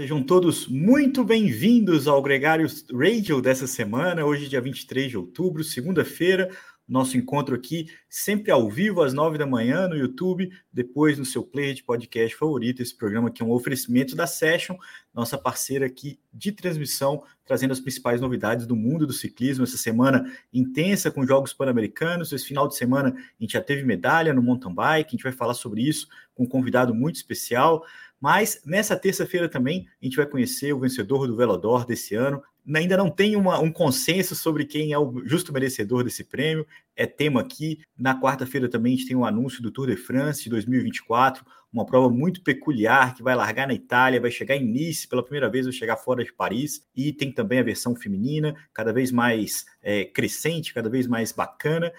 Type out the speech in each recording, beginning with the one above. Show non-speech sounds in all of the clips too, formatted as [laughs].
Sejam todos muito bem-vindos ao Gregário Radio dessa semana, hoje, dia 23 de outubro, segunda-feira. Nosso encontro aqui, sempre ao vivo, às nove da manhã, no YouTube, depois no seu player de podcast favorito. Esse programa aqui é um oferecimento da Session, nossa parceira aqui de transmissão, trazendo as principais novidades do mundo do ciclismo. Essa semana intensa com Jogos Pan-Americanos. Esse final de semana a gente já teve medalha no mountain bike. A gente vai falar sobre isso com um convidado muito especial. Mas nessa terça-feira também a gente vai conhecer o vencedor do Velodor desse ano, ainda não tem uma, um consenso sobre quem é o justo merecedor desse prêmio. É tema aqui. Na quarta-feira também a gente tem o um anúncio do Tour de France de 2024, uma prova muito peculiar que vai largar na Itália, vai chegar em Nice pela primeira vez, vai chegar fora de Paris. E tem também a versão feminina, cada vez mais é, crescente, cada vez mais bacana.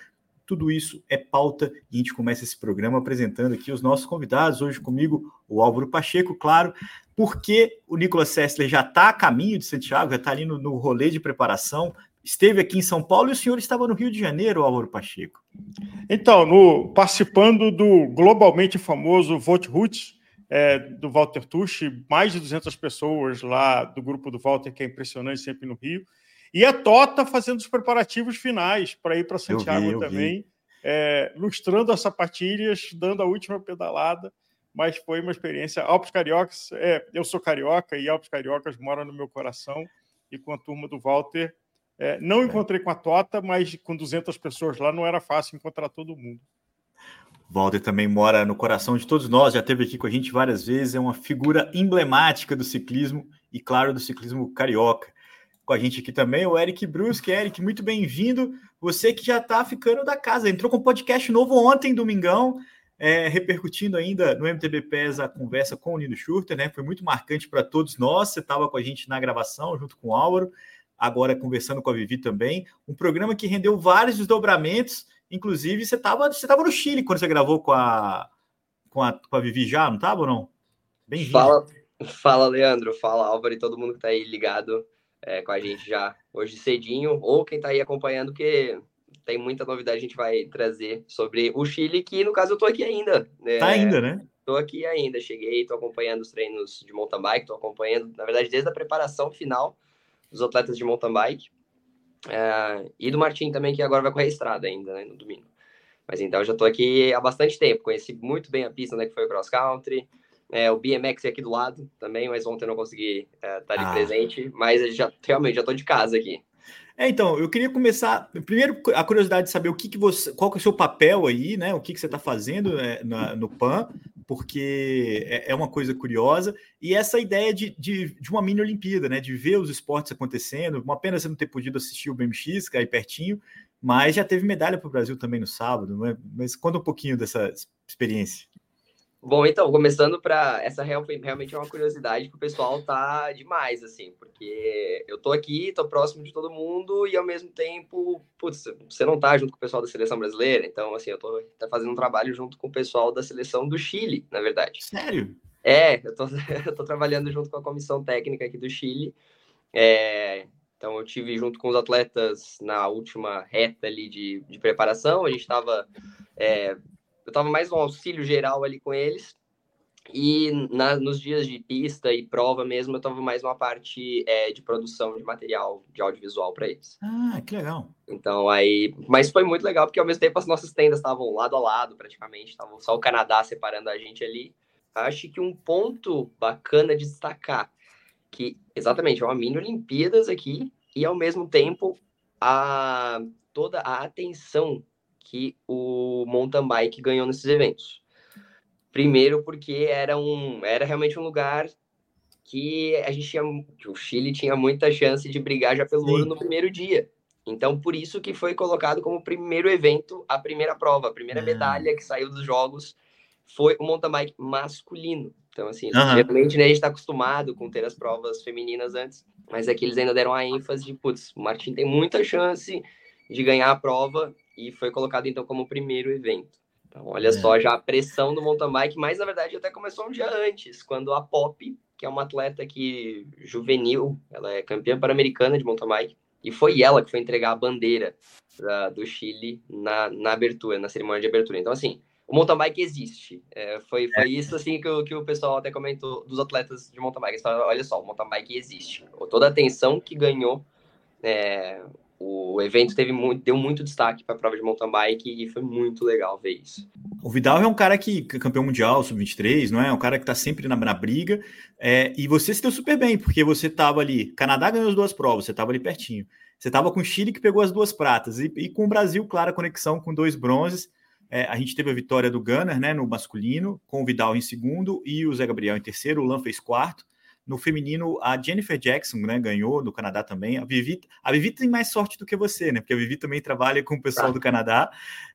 Tudo isso é pauta e a gente começa esse programa apresentando aqui os nossos convidados. Hoje comigo o Álvaro Pacheco, claro, porque o Nicolas Sessler já está a caminho de Santiago, já está ali no, no rolê de preparação, esteve aqui em São Paulo e o senhor estava no Rio de Janeiro, Álvaro Pacheco. Então, no, participando do globalmente famoso Vote Roots, é, do Walter Tucci, mais de 200 pessoas lá do grupo do Walter, que é impressionante sempre no Rio. E a Tota fazendo os preparativos finais para ir para Santiago eu vi, eu também, é, lustrando as sapatilhas, dando a última pedalada. Mas foi uma experiência. Alpes Cariocas, é, eu sou carioca e Alpes Cariocas moram no meu coração. E com a turma do Walter, é, não é. encontrei com a Tota, mas com 200 pessoas lá não era fácil encontrar todo mundo. Walter também mora no coração de todos nós, já esteve aqui com a gente várias vezes, é uma figura emblemática do ciclismo e, claro, do ciclismo carioca com a gente aqui também, o Eric Brusque. Eric, muito bem-vindo. Você que já está ficando da casa, entrou com um podcast novo ontem, domingão, é, repercutindo ainda no MTB PES a conversa com o Nino Schurter, né? Foi muito marcante para todos nós. Você estava com a gente na gravação, junto com o Álvaro, agora conversando com a Vivi também. Um programa que rendeu vários desdobramentos. Inclusive, você estava você tava no Chile quando você gravou com a, com a, com a Vivi já, não estava ou não? Bem-vindo. Fala, fala, Leandro. Fala, Álvaro e todo mundo que está aí ligado é, com a gente já hoje cedinho, ou quem está aí acompanhando, que tem muita novidade a gente vai trazer sobre o Chile, que no caso eu estou aqui ainda. Né? Tá ainda, né? Estou aqui ainda, cheguei, estou acompanhando os treinos de mountain bike, estou acompanhando, na verdade, desde a preparação final dos atletas de mountain bike. É, e do Martim também, que agora vai correr estrada ainda, né, no domingo. Mas então eu já estou aqui há bastante tempo, conheci muito bem a pista, né, que foi o cross country, é, o BMX é aqui do lado também, mas ontem eu não consegui é, estar ali ah. presente. Mas já realmente já estou de casa aqui. É, então, eu queria começar. Primeiro, a curiosidade de saber o que, que você. Qual que é o seu papel aí, né? O que, que você está fazendo é, na, no PAN, porque é, é, uma coisa curiosa. E essa ideia de, de, de, uma mini Olimpíada, né? De ver os esportes acontecendo. Uma pena você não ter podido assistir o BMX, que é aí pertinho, mas já teve medalha para o Brasil também no sábado, não é? Mas conta um pouquinho dessa experiência. Bom, então, começando para essa real, realmente é uma curiosidade que o pessoal tá demais, assim, porque eu tô aqui, tô próximo de todo mundo e ao mesmo tempo, putz, você não tá junto com o pessoal da seleção brasileira, então, assim, eu tô tá fazendo um trabalho junto com o pessoal da seleção do Chile, na verdade. Sério? É, eu tô, [laughs] eu tô trabalhando junto com a comissão técnica aqui do Chile. É, então, eu tive junto com os atletas na última reta ali de, de preparação, a gente estava é, eu tava mais no auxílio geral ali com eles. E na, nos dias de pista e prova mesmo, eu tava mais numa parte é, de produção de material de audiovisual para eles. Ah, que legal. Então aí. Mas foi muito legal, porque ao mesmo tempo as nossas tendas estavam lado a lado, praticamente. Estavam só o Canadá separando a gente ali. Acho que um ponto bacana de destacar que exatamente é uma mini Olimpíadas aqui e ao mesmo tempo a toda a atenção que o mountain bike ganhou nesses eventos. Primeiro porque era um era realmente um lugar que a gente tinha o Chile tinha muita chance de brigar já pelo Sim. ouro no primeiro dia. Então por isso que foi colocado como primeiro evento a primeira prova, a primeira ah. medalha que saiu dos jogos foi o mountain bike masculino. Então assim, uhum. geralmente né, a gente está acostumado com ter as provas femininas antes, mas aqui eles ainda deram a ênfase de putz, o Martin tem muita chance de ganhar a prova e foi colocado então como primeiro evento. Então, olha é. só já a pressão do mountain bike, mas na verdade até começou um dia antes, quando a Pop, que é uma atleta que juvenil, ela é campeã pan-americana de mountain bike, e foi ela que foi entregar a bandeira da, do Chile na, na abertura, na cerimônia de abertura. Então, assim, o mountain bike existe. É, foi foi é. isso assim que o, que o pessoal até comentou dos atletas de mountain bike. Falaram, olha só, o mountain bike existe. Toda a atenção que ganhou é, o evento teve muito, deu muito destaque para a prova de mountain bike e foi muito legal ver isso. O Vidal é um cara que campeão mundial sub-23, não é? é? Um cara que está sempre na, na briga. É, e você se deu super bem, porque você estava ali. Canadá ganhou as duas provas, você estava ali pertinho. Você estava com o Chile que pegou as duas pratas e, e com o Brasil, clara conexão com dois bronzes. É, a gente teve a vitória do Gunner, né, no masculino, com o Vidal em segundo e o Zé Gabriel em terceiro. O Lan fez quarto. No feminino, a Jennifer Jackson né, ganhou, do Canadá também. A Vivi, a Vivi tem mais sorte do que você, né? Porque a Vivi também trabalha com o pessoal ah. do Canadá.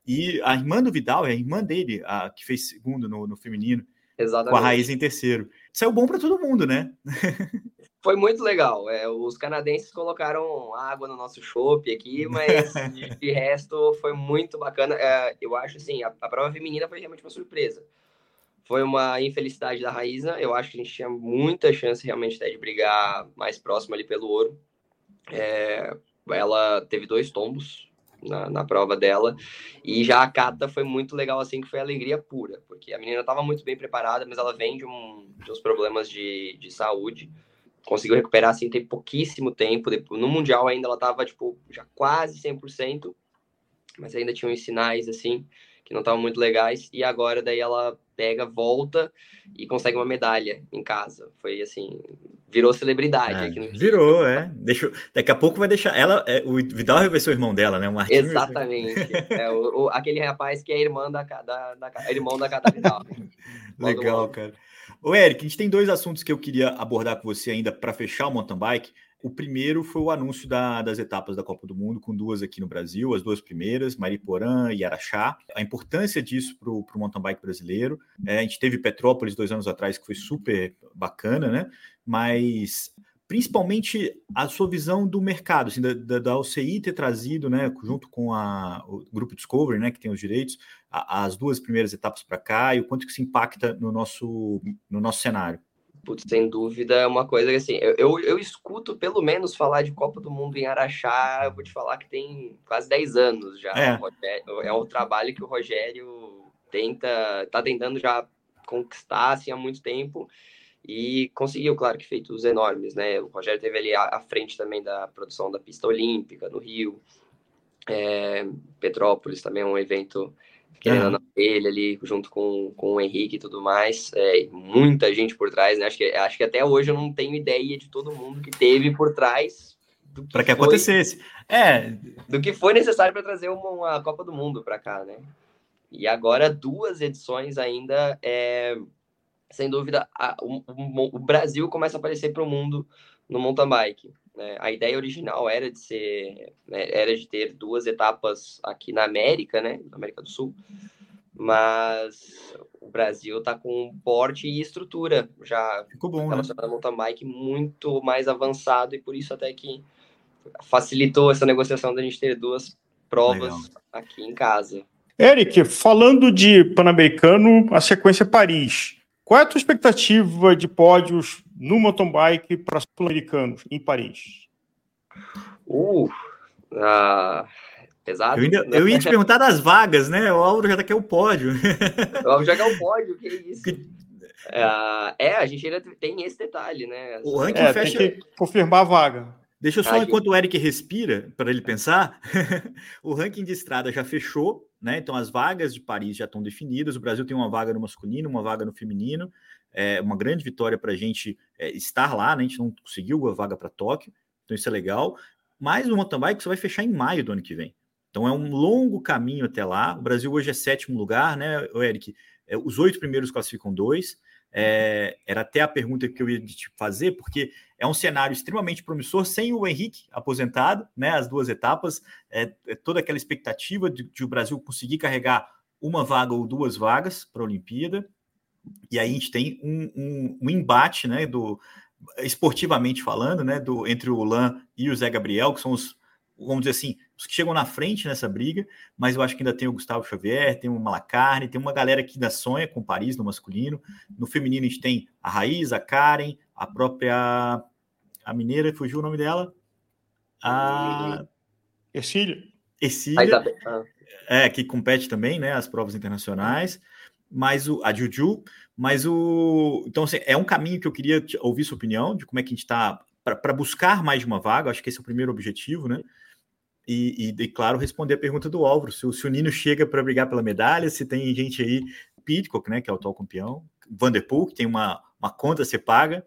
E a irmã do Vidal é a irmã dele, a que fez segundo no, no feminino. Exatamente. Com a raiz em terceiro. Saiu bom para todo mundo, né? [laughs] Foi muito legal. É, os canadenses colocaram água no nosso chopp aqui, mas [laughs] de, de, resto foi muito bacana. É, eu acho assim, a, a prova feminina foi realmente uma surpresa. Foi uma infelicidade da Raíza. Eu acho que a gente tinha muita chance realmente até de brigar mais próximo ali pelo ouro. É, ela teve dois tombos na, na, prova dela. E já a Cata foi muito legal, assim, que foi alegria pura, porque a menina estava muito bem preparada, mas ela vem de, um, de uns problemas de, de saúde. Conseguiu recuperar, assim, tem pouquíssimo tempo. No Mundial ainda ela estava, tipo, já quase 100%, mas ainda tinha uns sinais, assim, que não estavam muito legais. E agora, daí, ela pega, volta e consegue uma medalha em casa. Foi assim, virou celebridade é, aqui no Virou, é. Deixa, daqui a pouco vai deixar ela. É, o Vidal vai ser o irmão dela, né? O Martinho Exatamente. é, o, o, aquele rapaz que é irmã da, da, da irmão da Cata Vidal. [laughs] Legal, cara. Ô, Eric, a gente tem dois assuntos que eu queria abordar com você ainda para fechar o mountain bike. O primeiro foi o anúncio da, das etapas da Copa do Mundo, com duas aqui no Brasil, as duas primeiras, Mariporã e Araxá. A importância disso para o mountain bike brasileiro. É, a gente teve Petrópolis dois anos atrás, que foi super bacana, né? Mas principalmente a sua visão do mercado, assim, da, da, da OCI ter trazido, né, junto com a, o grupo Discovery, né, que tem os direitos, a, as duas primeiras etapas para cá e o quanto que isso impacta no nosso, no nosso cenário. Putz, sem dúvida, é uma coisa que assim, eu, eu, eu, escuto pelo menos falar de Copa do Mundo em Araxá, eu vou te falar que tem quase 10 anos já. É, Rogério, é um trabalho que o Rogério tenta, tá tentando já conquistar assim, há muito tempo e conseguiu, claro que feitos enormes, né? O Rogério teve ali à, frente também da produção da pista olímpica no Rio, é, Petrópolis também é um evento querendo uhum. ele ali junto com, com o Henrique e tudo mais. É, muita gente por trás, né? Acho que, acho que até hoje eu não tenho ideia de todo mundo que teve por trás. Para que, que acontecesse. É. Do que foi necessário para trazer uma, uma, Copa do Mundo para cá, né? E agora duas edições ainda. É, sem dúvida, a, o, o, Brasil começa a aparecer para o mundo no mountain bike. Né? A ideia original era de ser, né, era de ter duas etapas aqui na América, né, na América do Sul, mas o Brasil está com um porte e estrutura já Ficou bom, relacionado né? mountain bike muito mais avançado e por isso até que facilitou essa negociação da gente ter duas provas Legal. aqui em casa. Eric, falando de Pan-Americano, a sequência é Paris. Qual é a tua expectativa de pódios no mountain bike para os sul-americanos em Paris? Uh, uh pesado. Eu, ainda, eu, ia te perguntar das vagas, né? O Álvaro já quer o pódio. [laughs] O Álvaro já quer o pódio, que isso. Que... Uh, é, a gente ainda tem esse detalhe, né? O ranking é, fecha... tem que confirmar a vaga. Deixa eu só, enquanto o Eric respira, para ele pensar, [laughs] o ranking de estrada já fechou, né? Então as vagas de Paris já estão definidas. O Brasil tem uma vaga no masculino, uma vaga no feminino. É uma grande vitória para a gente é, estar lá, né? A gente não conseguiu a vaga para Tóquio, então isso é legal. Mas o mountain bike você vai fechar em maio do ano que vem. Então é um longo caminho até lá. O Brasil hoje é sétimo lugar, né, Eric? É, os oito primeiros classificam dois. É, era até a pergunta que eu ia te fazer, porque é um cenário extremamente promissor, sem o Henrique aposentado, né? As duas etapas, é, é toda aquela expectativa de, de, o Brasil conseguir carregar uma vaga ou duas vagas para a Olimpíada. E aí a gente tem um, um, um, embate, né? Do esportivamente falando, né? Do entre o Lan e o Zé Gabriel, que são os vamos dizer assim, os que chegam na frente nessa briga, mas eu acho que ainda tem o Gustavo Xavier, tem o Malacarne, tem uma galera que ainda sonha com Paris no masculino. No feminino a gente tem a Raiz, a Karen, a própria a mineira, fugiu o nome dela? A Ercília. Ercília, ah. é, que compete também, né, as provas internacionais, mas o, a Juju, mas o... Então, assim, é um caminho que eu queria ouvir sua opinião, de como é que a gente está para buscar mais de uma vaga, acho que esse é o primeiro objetivo, né? E, e, e claro, responder a pergunta do Álvaro, se se o Nino chega para brigar pela medalha, se tem gente aí, Pitcock, né, que é o atual campeão, Vanderpool, que tem uma, uma conta a ser paga,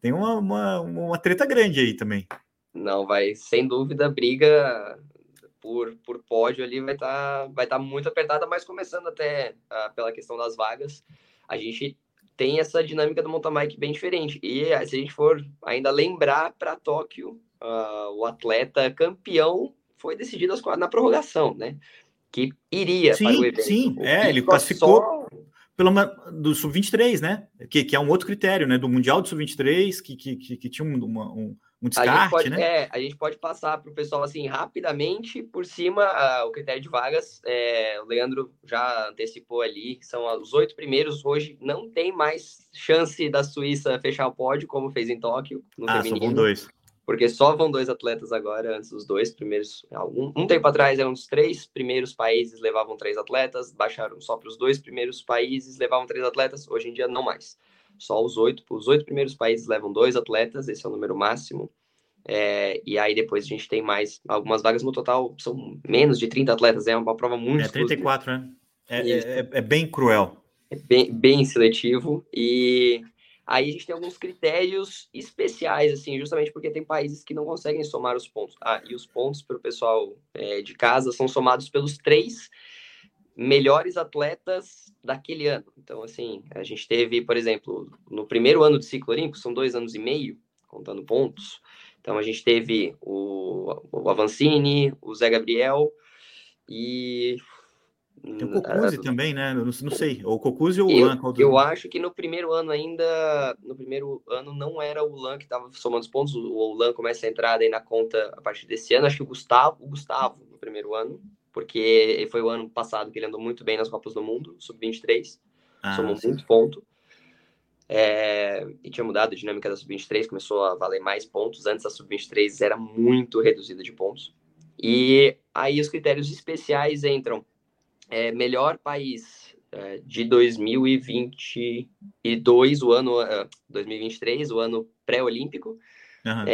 tem uma, uma, uma treta grande aí também. Não, vai, sem dúvida, a briga por, por pódio ali vai estar tá, vai tá muito apertada, mas começando até uh, pela questão das vagas, a gente tem essa dinâmica do mountain bem diferente. E se a gente for ainda lembrar para Tóquio, uh, o atleta campeão foi decidido na prorrogação, né? Que iria sim, para o evento. Sim, é, ele classificou só... pelo do sub-23, né? Que, que é um outro critério, né? Do Mundial do sub-23, que, que, que, que, tinha uma, um, um descarte, pode, né? É, a gente pode passar para o pessoal assim rapidamente por cima uh, o critério de vagas. É, o Leandro já antecipou ali, são os oito primeiros. Hoje não tem mais chance da Suíça fechar o pódio, como fez em Tóquio. No ah, feminino, só vão dois. Porque só vão dois atletas agora, antes dos dois primeiros. Um, um tempo atrás eram os três primeiros países levavam três atletas, baixaram só para os dois primeiros países levavam três atletas. Hoje em dia não mais. Só os oito, os oito primeiros países levam dois atletas, esse é o número máximo. É, e aí depois a gente tem mais algumas vagas no total, são menos de 30 atletas, é uma prova muito. É 34, né? É, é, é, bem cruel. É bem, bem seletivo. E aí a gente tem alguns critérios especiais, assim, justamente porque tem países que não conseguem somar os pontos. Ah, e os pontos para o pessoal é, de casa são somados pelos três melhores atletas daquele ano. Então, assim, a gente teve, por exemplo, no primeiro ano de ciclo olímpico, são dois anos e meio, contando pontos. Então, a gente teve o, o Avancini, o Zé Gabriel e. Tem o Cocuzzi uh, também, né? Não, não sei. O Cocuzzi ou o Lan? Eu acho que no primeiro ano ainda. No primeiro ano não era o Lan que estava somando os pontos. O Lan começa a entrar aí na conta a partir desse ano. Acho que o Gustavo, o Gustavo no primeiro ano porque foi o ano passado que ele andou muito bem nas Copas do Mundo, sub-23, ah, somou sim. muito ponto. É, e tinha mudado a dinâmica da sub-23, começou a valer mais pontos. Antes a sub-23 era muito reduzida de pontos. E aí os critérios especiais entram é, melhor país é, de 2022, o ano 2023, o ano pré-olímpico. Uhum.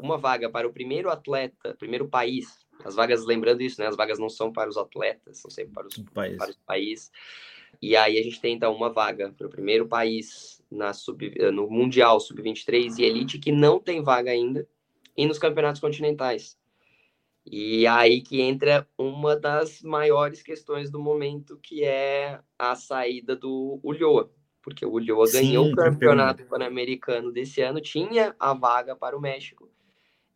uma vaga para o primeiro atleta, primeiro país as vagas, lembrando isso, né? As vagas não são para os atletas, são sempre para os, país. para os países. E aí a gente tem então uma vaga para o primeiro país na sub, no Mundial Sub-23 e Elite que não tem vaga ainda, e nos campeonatos continentais. E aí que entra uma das maiores questões do momento, que é a saída do Ulloa. Porque o Ulloa ganhou o campeonato pan-americano desse ano, tinha a vaga para o México,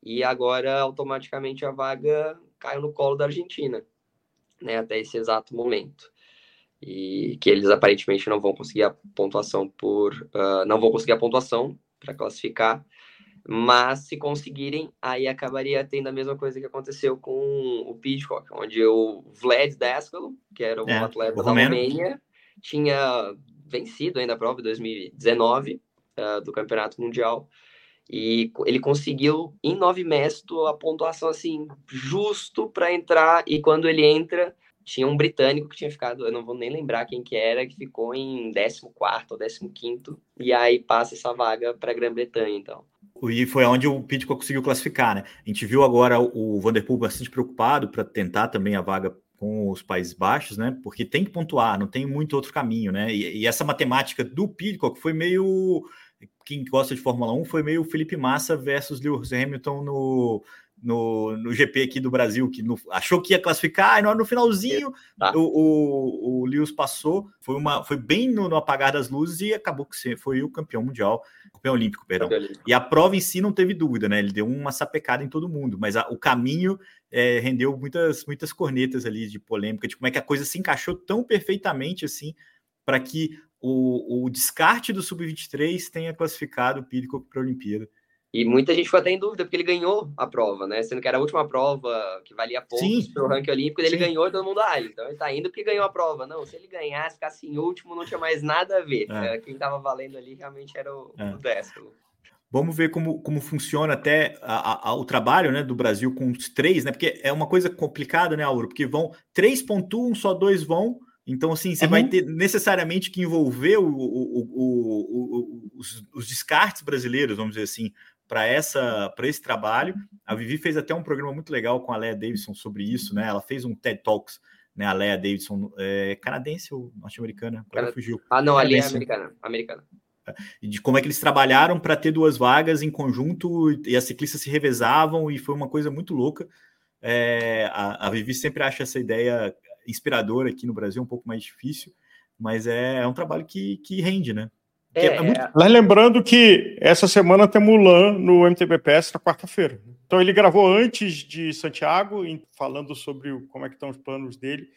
e agora automaticamente a vaga caiu no colo da Argentina, né, até esse exato momento. E que eles aparentemente não vão conseguir a pontuação por. Uh, não vão conseguir a pontuação para classificar, mas se conseguirem, aí acabaria tendo a mesma coisa que aconteceu com o Pitcock, onde o Vlad Daskalo, que era um é, atleta da Romênia, tinha vencido ainda a prova em 2019 uh, do Campeonato Mundial, e ele conseguiu em nove mestos a pontuação assim justo para entrar. E quando ele entra tinha um britânico que tinha ficado, eu não vou nem lembrar quem que era, que ficou em 14 ou 15 e aí passa essa vaga para a Grã-Bretanha, então. E foi onde o Pitcock conseguiu classificar, né? A gente viu agora o Vanderpool bastante preocupado para tentar também a vaga com os Países Baixos, né? Porque tem que pontuar, não tem muito outro caminho, né? E, e essa matemática do Pitcock foi meio quem gosta de Fórmula 1 foi meio Felipe Massa versus Lewis Hamilton no, no, no GP aqui do Brasil, que no, achou que ia classificar, e no, finalzinho tá. o, o, o, Lewis passou, foi, uma, foi bem no, no, apagar das luzes e acabou que foi o campeão mundial, campeão olímpico, perdão. E a prova em si não teve dúvida, né? Ele deu uma sapecada em todo mundo, mas a, o caminho é, rendeu muitas, muitas cornetas ali de polêmica, de como é que a coisa se encaixou tão perfeitamente assim para que o, o descarte do Sub-23 tenha classificado o Pidcock para a Olimpíada. E muita gente ficou até em dúvida, porque ele ganhou a prova, né? Sendo que era a última prova que valia pontos para o ranking olímpico, ele Sim. ganhou e todo mundo, ah, então ele tá indo porque ganhou a prova. Não, se ele ganhasse, ficasse em último, não tinha mais nada a ver. É. Quem estava valendo ali realmente era o, é. o décimo. Vamos ver como, como funciona até a, a, o trabalho né, do Brasil com os três, né? Porque é uma coisa complicada, né, Auro? Porque vão três pontuam, só dois vão. Então, assim, você uhum. vai ter necessariamente que envolver o, o, o, os, os, descartes brasileiros, vamos dizer assim, para essa para esse trabalho. A Vivi fez até um programa muito legal com a Leia Davidson sobre isso, né? Ela fez um TED Talks, né? A Leia Davidson, é, canadense ou norte-americana? Agora fugiu. Ah, não, ali é americana. americana de como é que eles trabalharam para ter duas vagas em conjunto e as ciclistas se revezavam e foi uma coisa muito louca. É, a, a Vivi sempre acha essa ideia inspiradora aqui no Brasil, um pouco mais difícil, mas é, é um trabalho que, que rende, né? É, é muito... Mas lembrando que essa semana tem Mulan no MTBPS na quarta-feira. Então ele gravou antes de Santiago, falando sobre como é que estão os planos dele.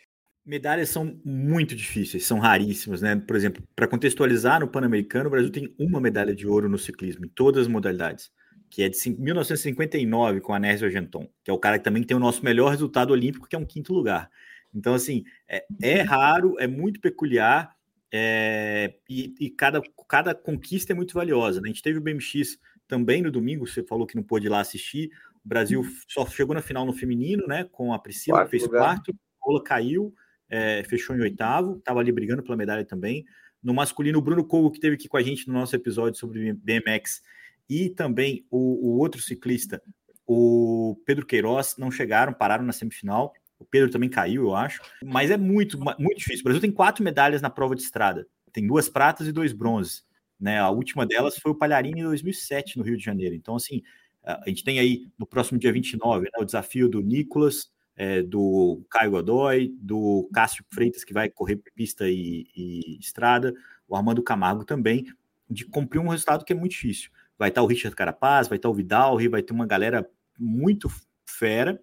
Medalhas são muito difíceis, são raríssimas, né? Por exemplo, para contextualizar no Pan-Americano, o Brasil tem uma medalha de ouro no ciclismo, em todas as modalidades, que é de 1959 com a Nércio Argenton, que é o cara que também tem o nosso melhor resultado olímpico, que é um quinto lugar. Então, assim, é, é raro, é muito peculiar, é, e, e, cada, cada conquista é muito valiosa. Né? A gente teve o BMX também no domingo, você falou que não pôde ir lá assistir. O Brasil só chegou na final no feminino, né? Com a Priscila, que fez lugar. quarto, a Paula caiu é, fechou em oitavo, estava ali brigando pela medalha também. No masculino, o Bruno Cogo, que teve aqui com a gente no nosso episódio sobre BMX, e também o, o outro ciclista, o Pedro Queiroz, não chegaram, pararam na semifinal. O Pedro também caiu, eu acho. Mas é muito, muito difícil. O Brasil tem quatro medalhas na prova de estrada. Tem duas pratas e dois bronzes. Né? A última delas foi o Palharini em 2007, no Rio de Janeiro. Então, assim, a gente tem aí no próximo dia 29 né, o desafio do Nicolas, é, do Caio Godoy, do Cássio Freitas, que vai correr pista e, e, estrada, o Armando Camargo também, de cumprir um resultado que é muito difícil. Vai estar o Richard Carapaz, vai estar o Vidal, vai ter uma galera muito fera,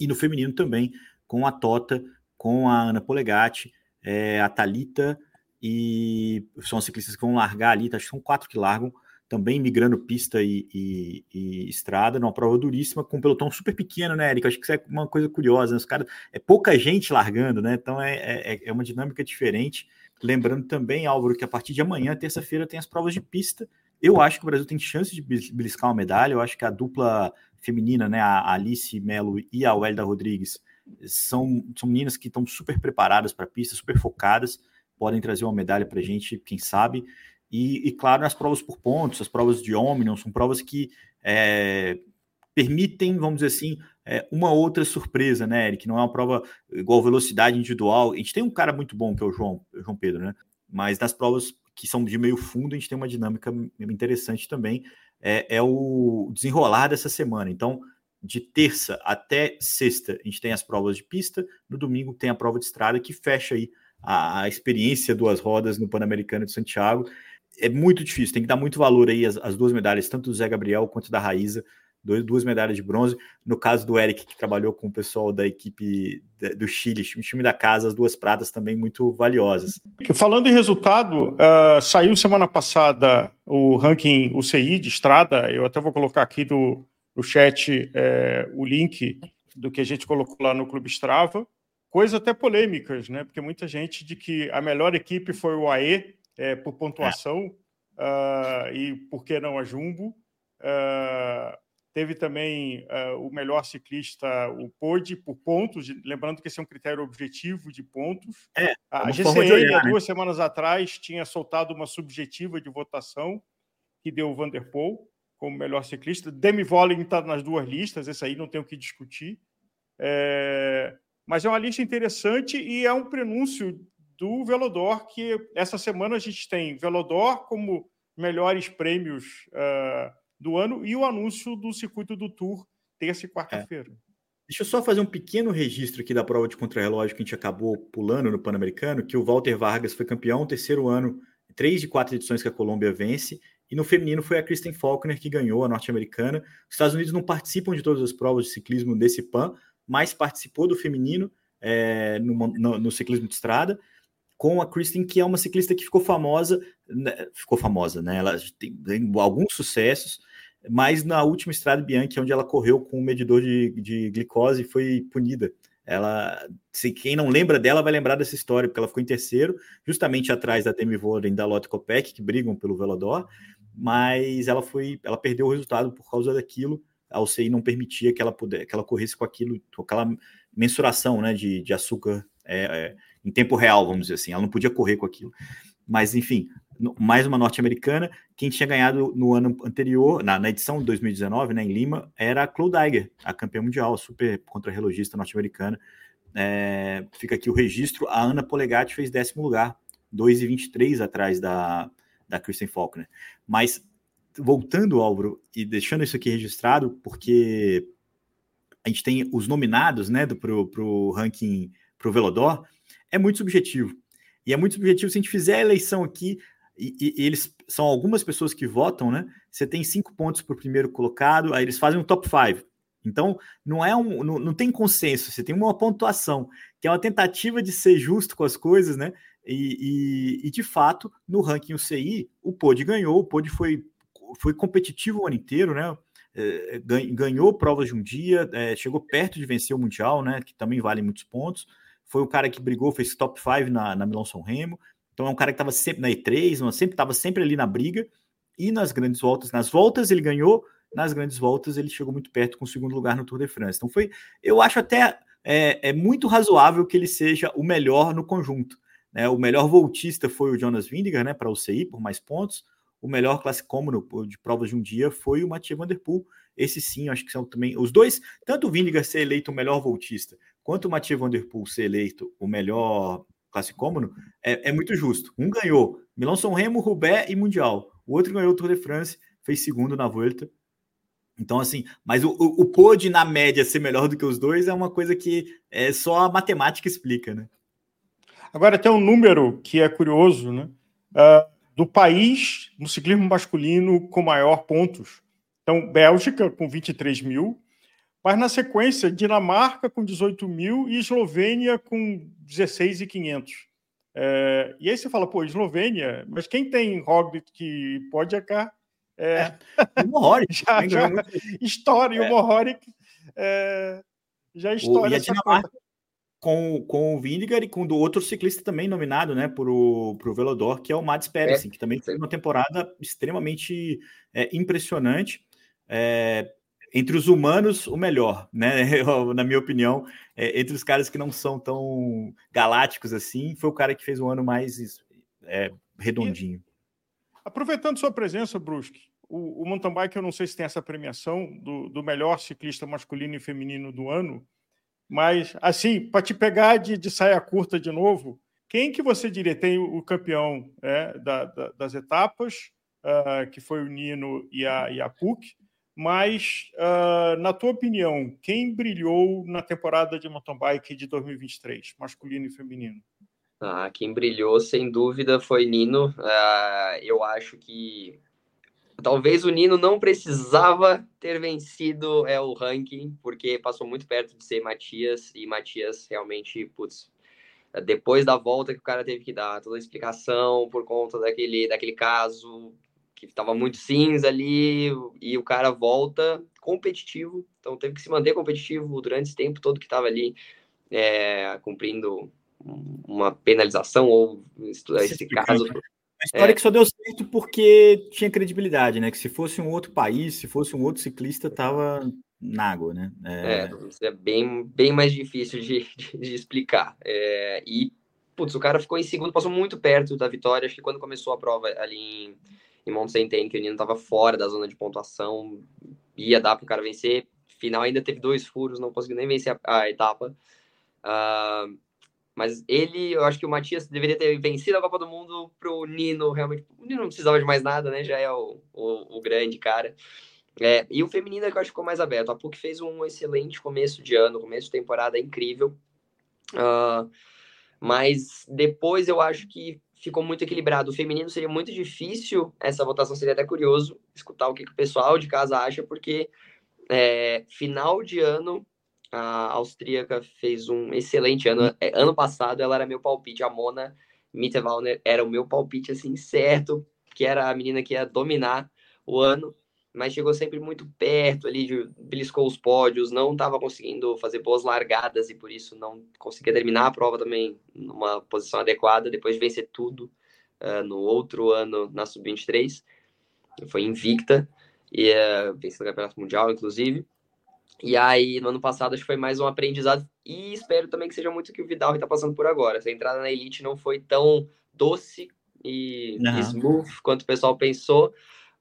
e no feminino também, com a Tota, com a Ana Polegatti, é, a Talita e são as ciclistas que vão largar ali, acho que são quatro que largam, também migrando pista e, e, e, estrada, numa prova duríssima, com um pelotão super pequeno, né, Eric? Acho que isso é uma coisa curiosa, né? Os caras, é pouca gente largando, né? Então é, é, é uma dinâmica diferente. Lembrando também, Álvaro, que a partir de amanhã, terça-feira, tem as provas de pista. Eu acho que o Brasil tem chance de beliscar uma medalha. Eu acho que a dupla feminina, né, a Alice Melo e a Welda Rodrigues, são, são meninas que estão super preparadas para a pista, super focadas, podem trazer uma medalha para a gente, quem sabe. E, e, claro, nas provas por pontos, as provas de Omnium, são provas que é, permitem, vamos dizer assim, é, uma outra surpresa, né, Eric? Não é uma prova igual velocidade individual. A gente tem um cara muito bom, que é o João, João Pedro, né? Mas nas provas que são de meio fundo, a gente tem uma dinâmica interessante também. É, é o desenrolar dessa semana. Então, de terça até sexta, a gente tem as provas de pista, no domingo tem a prova de estrada que fecha aí a, a experiência duas rodas no Pan-Americano de Santiago é muito difícil, tem que dar muito valor aí as, as duas medalhas, tanto do Zé Gabriel quanto da Raíza, duas medalhas de bronze. No caso do Eric, que trabalhou com o pessoal da equipe do Chile, o time da casa, as duas pratas também muito valiosas. Falando em resultado, uh, saiu semana passada o ranking UCI de estrada, eu até vou colocar aqui do, no chat é, o link do que a gente colocou lá no Clube Strava, coisas até polêmicas, né? Porque muita gente de que a melhor equipe foi o AE, é, por pontuação, é. uh, e por que não a Jumbo. Uh, teve também uh, o melhor ciclista, o Pode, por pontos, lembrando que esse é um critério objetivo de pontos. É, é a GCN, olhar, né? duas semanas atrás, tinha soltado uma subjetiva de votação que deu o Vanderpool como melhor ciclista. Demi Vollering está nas duas listas, esse aí não tem o que discutir. É, mas é uma lista interessante e é um prenúncio do Velodor, que essa semana a gente tem Velodor como melhores prêmios uh, do ano e o anúncio do circuito do Tour terça e quarta-feira. É. Deixa eu só fazer um pequeno registro aqui da prova de contrarrelógio que a gente acabou pulando no Pan-Americano, que o Walter Vargas foi campeão, terceiro ano, três de quatro edições que a Colômbia vence, e no feminino foi a Kristen Faulkner que ganhou, a norte-americana. Os Estados Unidos não participam de todas as provas de ciclismo desse PAN, mas participou do feminino é, no, no, no ciclismo de estrada, com a Kristen, que é uma ciclista que ficou famosa, né, ficou famosa, né? Ela tem, tem, alguns sucessos, mas na última estrada Bianchi, onde ela correu com um medidor de, de glicose, foi punida. Ela, se quem não lembra dela vai lembrar dessa história, porque ela ficou em terceiro, justamente atrás da Demi Voren e da Lotte Kopeck, que brigam pelo Velodor, mas ela foi, ela perdeu o resultado por causa daquilo. A UCI não permitia que ela pudesse, que ela corresse com aquilo, com aquela mensuração, né, de, de açúcar é, é, em tempo real, vamos dizer assim. Ela não podia correr com aquilo. Mas enfim, mais uma norte-americana. Quem tinha ganhado no ano anterior, na, na edição de 2019, né, em Lima, era a Chloe a campeã mundial, super contra-relogista norte-americana. É, fica aqui o registro. A Ana Polegatti fez décimo lugar, 2,23 atrás da, da Kristen Faulkner. Mas voltando, Álvaro, e deixando isso aqui registrado, porque a gente tem os nominados né, para o ranking para o Velodor, é muito subjetivo. E é muito subjetivo se a gente fizer a eleição aqui, e, e, e, eles são algumas pessoas que votam, né? Você tem cinco pontos para o primeiro colocado, aí eles fazem um top five. Então, não é um, não, não, tem consenso, você tem uma pontuação, que é uma tentativa de ser justo com as coisas, né? E, e, e de fato, no ranking UCI, o Pod ganhou, o Pod foi, foi competitivo o ano inteiro, né? É, ganhou provas de um dia, é, chegou perto de vencer o Mundial, né? Que também vale muitos pontos. Foi o cara que brigou, fez top 5 na, na Milão São Remo. Então é um cara que estava sempre na E3, sempre estava sempre ali na briga. E nas grandes voltas, nas voltas ele ganhou, nas grandes voltas ele chegou muito perto com o segundo lugar no Tour de France. Então foi, eu acho até é, é muito razoável que ele seja o melhor no conjunto. Né? O melhor voltista foi o Jonas Vingegaard, né, para o UCI, por mais pontos. O melhor classicômono de provas de um dia foi o Mathieu Van Der Poel. Esse sim, acho que são também os dois, tanto o Vingegaard ser eleito o melhor voltista, quanto o Mathieu Van Der Poel ser eleito o melhor classicômono, é, é muito justo. Um ganhou Milão São Remo, Roubaix e Mundial. O outro ganhou o Tour de France, fez segundo na Volta. Então, assim, mas o, o, o Pod, na média, ser melhor do que os dois é uma coisa que é só a matemática explica, né? Agora, tem um número que é curioso, né? Uh, do país no ciclismo masculino com maior pontos. Então, Bélgica com 23 mil, mas na sequência, Dinamarca com 18 mil e Eslovênia com 16,500. É, e aí você fala, pô, Eslovênia, mas quem tem Roglic que pode é cá? É, é. [laughs] o Mohoric. já, já história, é. o Mohoric é, já história. E a Dinamarca com, com o Vingegaard e com do outro ciclista também nominado, né, para o Velodor, que é o Mads Pérez, é. que também fez uma temporada extremamente é, impressionante. É, entre os humanos, o melhor, né? [laughs] na minha opinião, é, entre os caras que não são tão galácticos assim, foi o cara que fez um ano mais é, redondinho. E, aproveitando sua presença, Brusque, o, o mountain bike, eu não sei se tem essa premiação do, do melhor ciclista masculino e feminino do ano, mas, assim, para te pegar de, de saia curta de novo, quem que você diria tem o campeão é, da, da, das etapas, uh, que foi o Nino e a, e a mas, uh, na tua opinião, quem brilhou na temporada de mountain bike de 2023, masculino e feminino? Ah, quem brilhou, sem dúvida, foi Nino. Uh, eu acho que talvez o Nino não precisava ter vencido é, o ranking, porque passou muito perto de ser Matias, e Matias realmente, putz, depois da volta que o cara teve que dar toda a explicação por conta daquele, daquele caso, que estava muito cinza ali, e o cara volta competitivo, então teve que se manter competitivo durante esse tempo todo que estava ali é, cumprindo uma penalização ou esse caso. A história é. que só deu certo porque tinha credibilidade, né? Que se fosse um outro país, se fosse um outro ciclista, tava na água, né? É, é, é bem, bem mais difícil de, de, de explicar. É, e, putz, o cara ficou em segundo, passou muito perto da vitória. Acho que quando começou a prova ali em, em Mont Saint-Anne, que o Nino tava fora da zona de pontuação, ia dar para o cara vencer. Final ainda teve dois furos, não conseguiu nem vencer a, a etapa. Uh, mas ele, eu acho que o Matias deveria ter vencido a Copa do Mundo pro Nino, realmente. O Nino não precisava de mais nada, né? Já é o, o, o grande cara. É, e o feminino é que eu acho que ficou mais aberto. A PUC fez um excelente começo de ano, começo de temporada incrível. Uh, mas depois eu acho que ficou muito equilibrado. O feminino seria muito difícil, essa votação seria até curioso escutar o que, que o pessoal de casa acha, porque é, final de ano a austríaca fez um excelente ano. É, ano passado ela era meu palpite, a Mona Mitterwalner era o meu palpite assim certo, que era a menina que ia dominar o ano, mas chegou sempre muito perto ali, de, beliscou os pódios, não estava conseguindo fazer boas largadas e por isso não conseguia terminar a prova também numa posição adequada, depois de vencer tudo uh, no outro ano na Sub-23. foi invicta, e é, venceu o Campeonato Mundial, inclusive. E aí, no ano passado, acho que foi mais um aprendizado, e espero também que seja muito o que o Vidal está passando por agora. Essa entrada na Elite não foi tão doce e uhum. smooth quanto o pessoal pensou,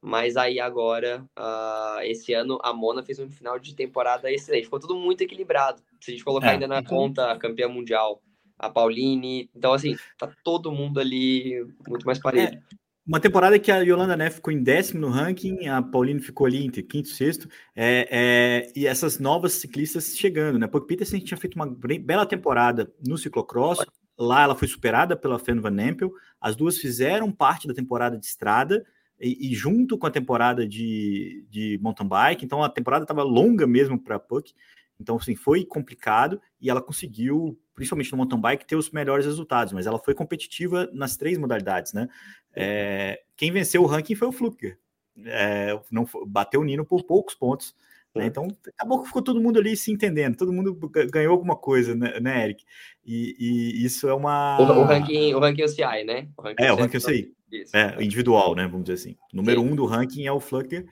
mas aí agora, uh, esse ano, a Mona fez um final de temporada excelente. Ficou tudo muito equilibrado. Se a gente colocar é, ainda na então... conta a campeã mundial, a Pauline. Então, assim, tá todo mundo ali muito mais parelho. É, uma temporada que a Yolanda Neff ficou em décimo no ranking, a Pauline ficou ali entre quinto e sexto, é, é, e essas novas ciclistas chegando, né? Porque Peterson tinha feito uma bela temporada no ciclocross, lá ela foi superada pela Fen Van Empel, as duas fizeram parte da temporada de estrada, e, e junto com a temporada de, de mountain bike, então a temporada estava longa mesmo para a Puck, então, assim, foi complicado e ela conseguiu, principalmente no mountain bike, ter os melhores resultados, mas ela foi competitiva nas três modalidades, né? É, quem venceu o ranking foi o Fluker. É, não bateu o Nino por poucos pontos. Né? Então, acabou que ficou todo mundo ali se entendendo, todo mundo ganhou alguma coisa, né, né Eric? E, e, isso é uma. O, o, ranking, o ranking OCI, né? O ranking é, o ranking OCI. É, individual, né? Vamos dizer assim. Número Sim. um do ranking é o Fluker.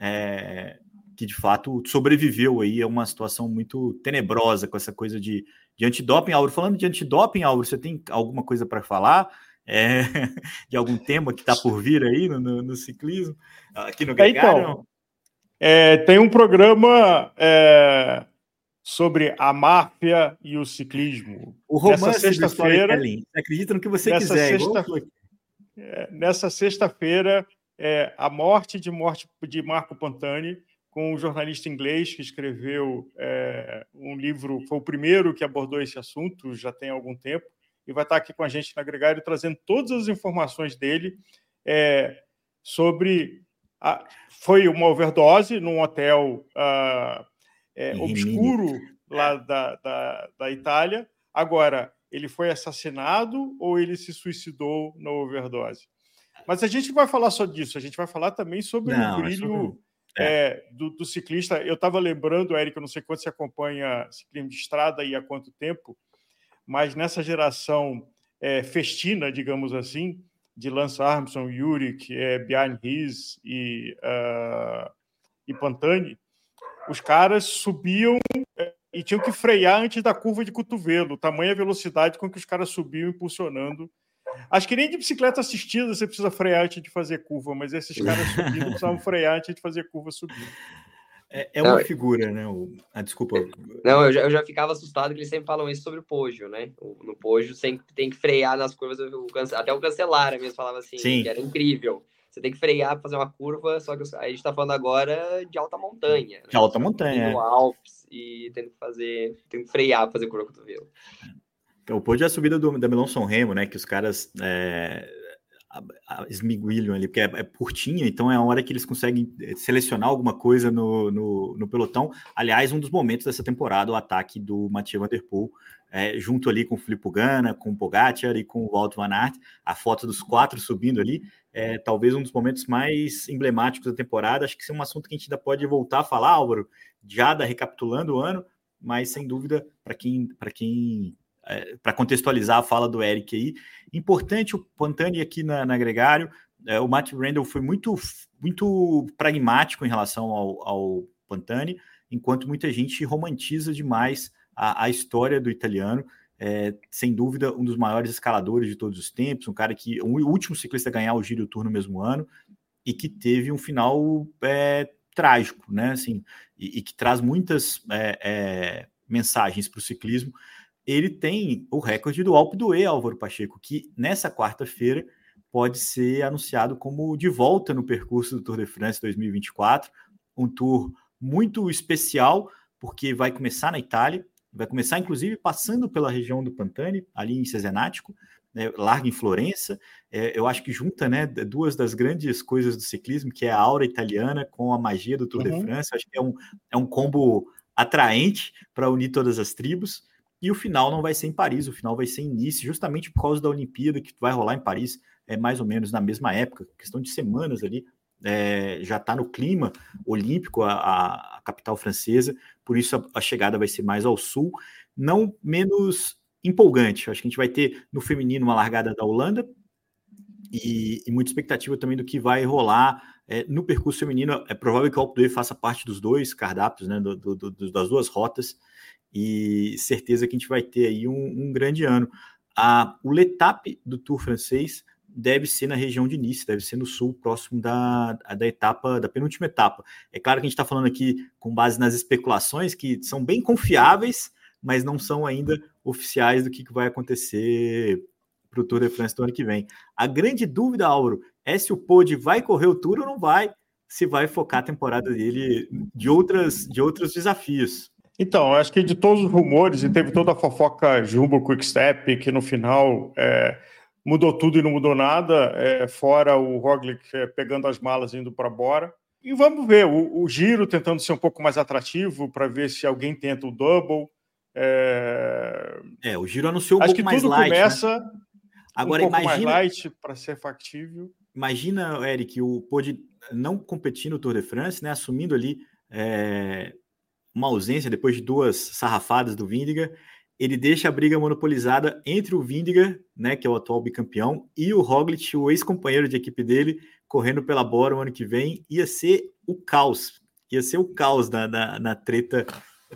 É, que de fato sobreviveu aí a uma situação muito tenebrosa com essa coisa de, de antidoping. Auro, falando de antidoping, Auro, você tem alguma coisa para falar? É, [laughs] de algum tema que está por vir aí no, no, no, ciclismo, aqui no Gregário? Então, é, tem um programa é, sobre a máfia e o ciclismo. O romance sexta-feira. Acredita no que você nessa quiser. Sexta, é, nessa sexta-feira, é, a morte de, morte de Marco Pantani, com um jornalista inglês que escreveu é, um livro, foi o primeiro que abordou esse assunto, já tem algum tempo, e vai estar aqui com a gente na Gregário trazendo todas as informações dele é, sobre. A, foi uma overdose num hotel uh, é, obscuro lá da, da, da Itália. Agora, ele foi assassinado ou ele se suicidou na overdose? Mas a gente vai falar só disso, a gente vai falar também sobre Não, o brilho é. É, do, do, ciclista. Eu estava lembrando, Eric, eu não sei quanto você acompanha ciclismo de estrada e há quanto tempo, mas nessa geração é, festina, digamos assim, de Lance Armstrong, Yurik, é, Bjarne Ries e, uh, e Pantani, os caras subiam é, e tinham que frear antes da curva de cotovelo, tamanha velocidade com que os caras subiam impulsionando Acho que nem de bicicleta assistida você precisa frear antes de fazer curva, mas esses caras subindo precisavam frear antes de fazer curva subindo. É, é uma não, figura, né? O... Ah, desculpa. Não, eu já, eu já ficava assustado que eles sempre falam isso sobre o Pojo, né? No Pojo sempre tem que frear nas curvas, até o Cancelara mesmo falava assim, Sim. que era incrível. Você tem que frear para fazer uma curva, só que a gente está falando agora de alta montanha. De né? alta montanha. No Alpes e tendo que fazer, tendo que frear para fazer curva o cotovelo. O pódio é a subida do, da Melon São Remo, né? Que os caras é, esmiguilham ali, porque é, é curtinha, então é a hora que eles conseguem é, selecionar alguma coisa no, no, no pelotão. Aliás, um dos momentos dessa temporada, o ataque do Mathieu Van Der Poel, é, junto ali com o Filippo Ganna, com o Pogacar e com o Walt Van Aert, a foto dos quatro subindo ali, é talvez um dos momentos mais emblemáticos da temporada. Acho que isso é um assunto que a gente ainda pode voltar a falar, Álvaro, já da recapitulando o ano, mas sem dúvida, para quem, quem é, para contextualizar a fala do Eric aí, importante o Pantani aqui na, na Gregário, é, o Matt Randall foi muito, muito pragmático em relação ao, ao Pantani, enquanto muita gente romantiza demais a, a história do italiano. É, sem dúvida, um dos maiores escaladores de todos os tempos, um cara que, o último ciclista a ganhar o Giro Tour no mesmo ano, e que teve um final é, trágico, né? Assim, e, e que traz muitas é, é mensagens para o ciclismo ele tem o recorde do Alpe do E, Álvaro Pacheco, que nessa quarta-feira pode ser anunciado como de volta no percurso do Tour de France 2024, um tour muito especial, porque vai começar na Itália, vai começar inclusive passando pela região do Pantani, ali em Cesenático, né, larga em Florença. É, eu acho que junta né, duas das grandes coisas do ciclismo, que é a aura italiana com a magia do Tour uhum. de France. Acho que é um, é um combo atraente para unir todas as tribos. E o final não vai ser em Paris, o final vai ser em Nice, justamente por causa da Olimpíada que vai rolar em Paris, é mais ou menos na mesma época, questão de semanas ali, é, já está no clima olímpico a, a, capital francesa, por isso a, a, chegada vai ser mais ao sul, não menos empolgante. Acho que a gente vai ter no feminino uma largada da Holanda, e, e, muita expectativa também do que vai rolar é, no percurso feminino. É provável que o Alpe faça parte dos dois cardápios, né, do, do, do, das duas rotas, e certeza que a gente vai ter aí um, um grande ano. A, o Letap do Tour francês deve ser na região de Nice, deve ser no sul, próximo da, da etapa, da penúltima etapa. É claro que a gente está falando aqui com base nas especulações que são bem confiáveis, mas não são ainda oficiais do que, que vai acontecer para o Tour de France do ano que vem. A grande dúvida, Álvaro, é se o Pod vai correr o Tour ou não vai, se vai focar a temporada dele de, outras, de outros desafios. Então, acho que de todos os rumores, e teve toda a fofoca Jumbo Quickstep, que no final é, mudou tudo e não mudou nada, é, fora o Roglic é, pegando as malas indo para Bora. E vamos ver, o, o, giro tentando ser um pouco mais atrativo para ver se alguém tenta o double. É, é o giro anunciou um Acho pouco que mais tudo light. Né? Começa né? Agora, um pouco imagina, mais light para ser factível. Imagina, Eric, o pôde não competir no Tour de France, né, assumindo ali é, uma ausência depois de duas sarrafadas do Vindiga, ele deixa a briga monopolizada entre o Vindiga, né, que é o atual bicampeão, e o Roglic, o ex-companheiro de equipe dele, correndo pela Bora o ano que vem, ia ser o caos, ia ser o caos na, na, na treta.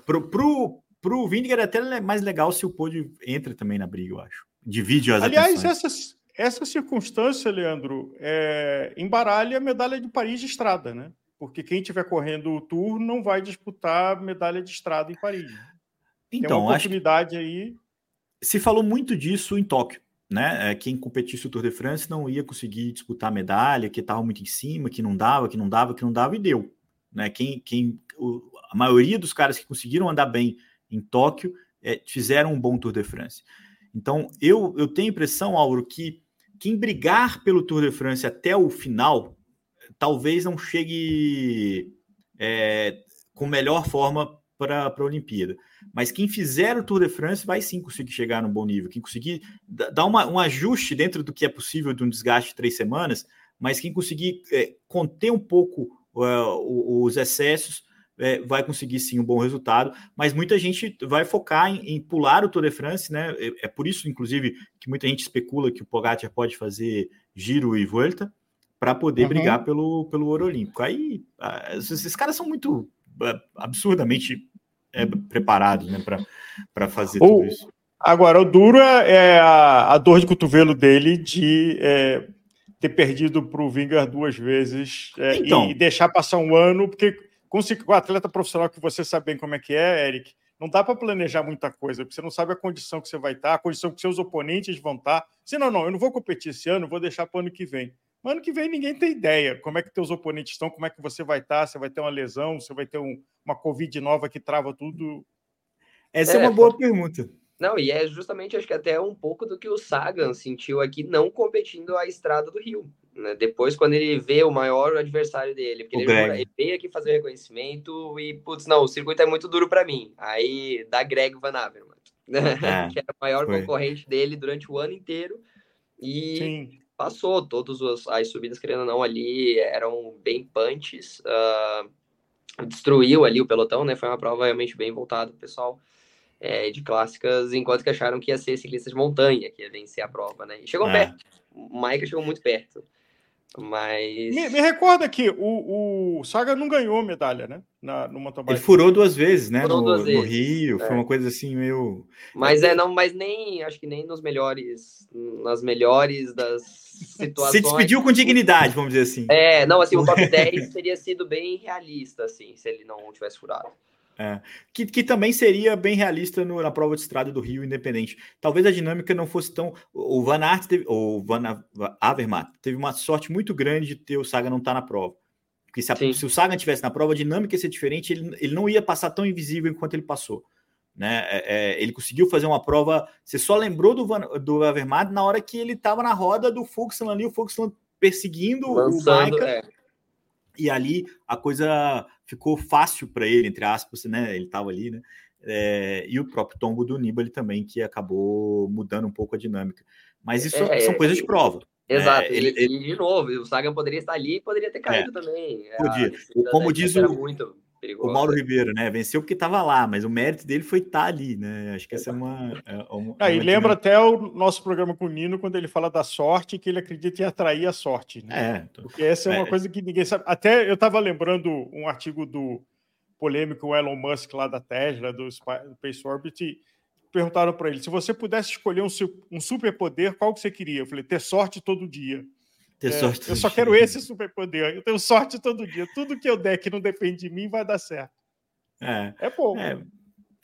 Pro, pro, pro Vindiga era até mais legal se o Pode entra também na briga, eu acho. Divide as Aliás, essa, essa circunstância, Leandro, é, embaralha a medalha de Paris de estrada, né? Porque quem estiver correndo o Tour não vai disputar a medalha de estrada em Paris. Então, Tem uma oportunidade aí. Se falou muito disso em Tóquio, né? É, quem competisse o Tour de France não ia conseguir disputar a medalha, que estava muito em cima, que não dava, que não dava, que não dava, e deu. Né? Quem, quem, o, a maioria dos caras que conseguiram andar bem em Tóquio é, fizeram um bom Tour de France. Então, eu, eu tenho a impressão, Auro, que quem brigar pelo Tour de France até o final, talvez não chegue é, com melhor forma para a Olimpíada. Mas quem fizer o Tour de France vai sim conseguir chegar num bom nível. Quem conseguir dar uma, um ajuste dentro do que é possível de um desgaste de três semanas, mas quem conseguir é, conter um pouco uh, os excessos é, vai conseguir sim um bom resultado. Mas muita gente vai focar em, em pular o Tour de France, né? É, é, por isso, inclusive, que muita gente especula que o Pogacar pode fazer giro e volta para poder uhum. brigar pelo, pelo ouro olímpico. Aí, esses caras são muito uh, absurdamente é, preparados né, para fazer tudo isso. Agora, o duro é, é a, a dor de cotovelo dele de é, ter perdido para o Vingar duas vezes é, então, e, deixar passar um ano, porque com o atleta profissional que você sabe bem como é que é, Eric, não dá para planejar muita coisa, porque você não sabe a condição que você vai estar, a condição que seus oponentes vão estar. Se não, não, eu não vou competir esse ano, vou deixar para o ano que vem. Mas ano que vem ninguém tem ideia como é que teus oponentes estão, como é que você vai estar, você vai ter uma lesão, você vai ter um, uma Covid nova que trava tudo. Essa é, é uma boa pergunta. Não, e é justamente, acho que até um pouco do que o Sagan sentiu aqui, não competindo a estrada do Rio. Né? Depois, quando ele vê o maior adversário dele, porque ele, ele, veio aqui fazer reconhecimento e, putz, não, o circuito é muito duro para mim. Aí dá Greg Van Avermaet, né? É, [laughs] que era o maior foi. concorrente dele durante o ano inteiro. E Sim passou, todas as subidas, querendo ou não, ali eram bem punches, uh, destruiu ali o pelotão, né? Foi uma prova realmente bem voltada, pessoal é, de clássicas, enquanto que acharam que ia ser ciclista de montanha, que ia vencer a prova, né? E chegou é. perto, o chegou muito perto. Mas. Me, me, recorda que o, o Saga não ganhou medalha, né? Na, no mountain. Ele furou duas vezes, né? no, vezes. no, Rio. É. Foi uma coisa assim meio. Mas é, não, mas nem acho que nem nos melhores, nas melhores das [laughs] situações. Se despediu com dignidade, vamos dizer assim. É, não, assim, o top [laughs] 10 teria sido bem realista, assim, se ele não tivesse furado. É, que, que também seria bem realista no, na prova de estrada do Rio Independente. Talvez a dinâmica não fosse tão. O Van Aert, teve, ou Van Avermaet, teve uma sorte muito grande de ter o Saga não estar tá na prova. Porque se, a, se o Saga estivesse na prova, a dinâmica ia ser diferente, ele, ele não ia passar tão invisível enquanto ele passou. Né? É, é, ele conseguiu fazer uma prova. Você só lembrou do, Van, do Avermaet na hora que ele estava na roda do Fuxland ali, o Fuxland perseguindo Lançando, o Maika. É. E ali a coisa ficou fácil para ele, entre aspas, né? Ele estava ali, né? É, e o próprio tombo do Nibali também, que acabou mudando um pouco a dinâmica. Mas isso é, são coisas de prova. Né? Exato, é, ele, ele, de novo, o Sagan poderia estar ali e poderia ter caído é, também. Podia. Como diz o. Muito... perigosa. O Mauro Ribeiro, né? Venceu porque estava lá, mas o mérito dele foi estar tá ali, né? Acho que essa é uma. É uma, ah, e lembra até o nosso programa com o Nino, quando ele fala da sorte, que ele acredita em atrair a sorte. Né? É. Porque essa é uma é. coisa que ninguém sabe. Até eu estava lembrando um artigo do polêmico Elon Musk lá da Tesla, do Space Orbit, perguntaram para ele: se você pudesse escolher um, um superpoder, qual que você queria? Eu falei: ter sorte todo dia. Ter é, sorte eu só quero esse superpoder. Eu tenho sorte todo dia. Tudo que eu der que não depende de mim vai dar certo. É, é bom. É,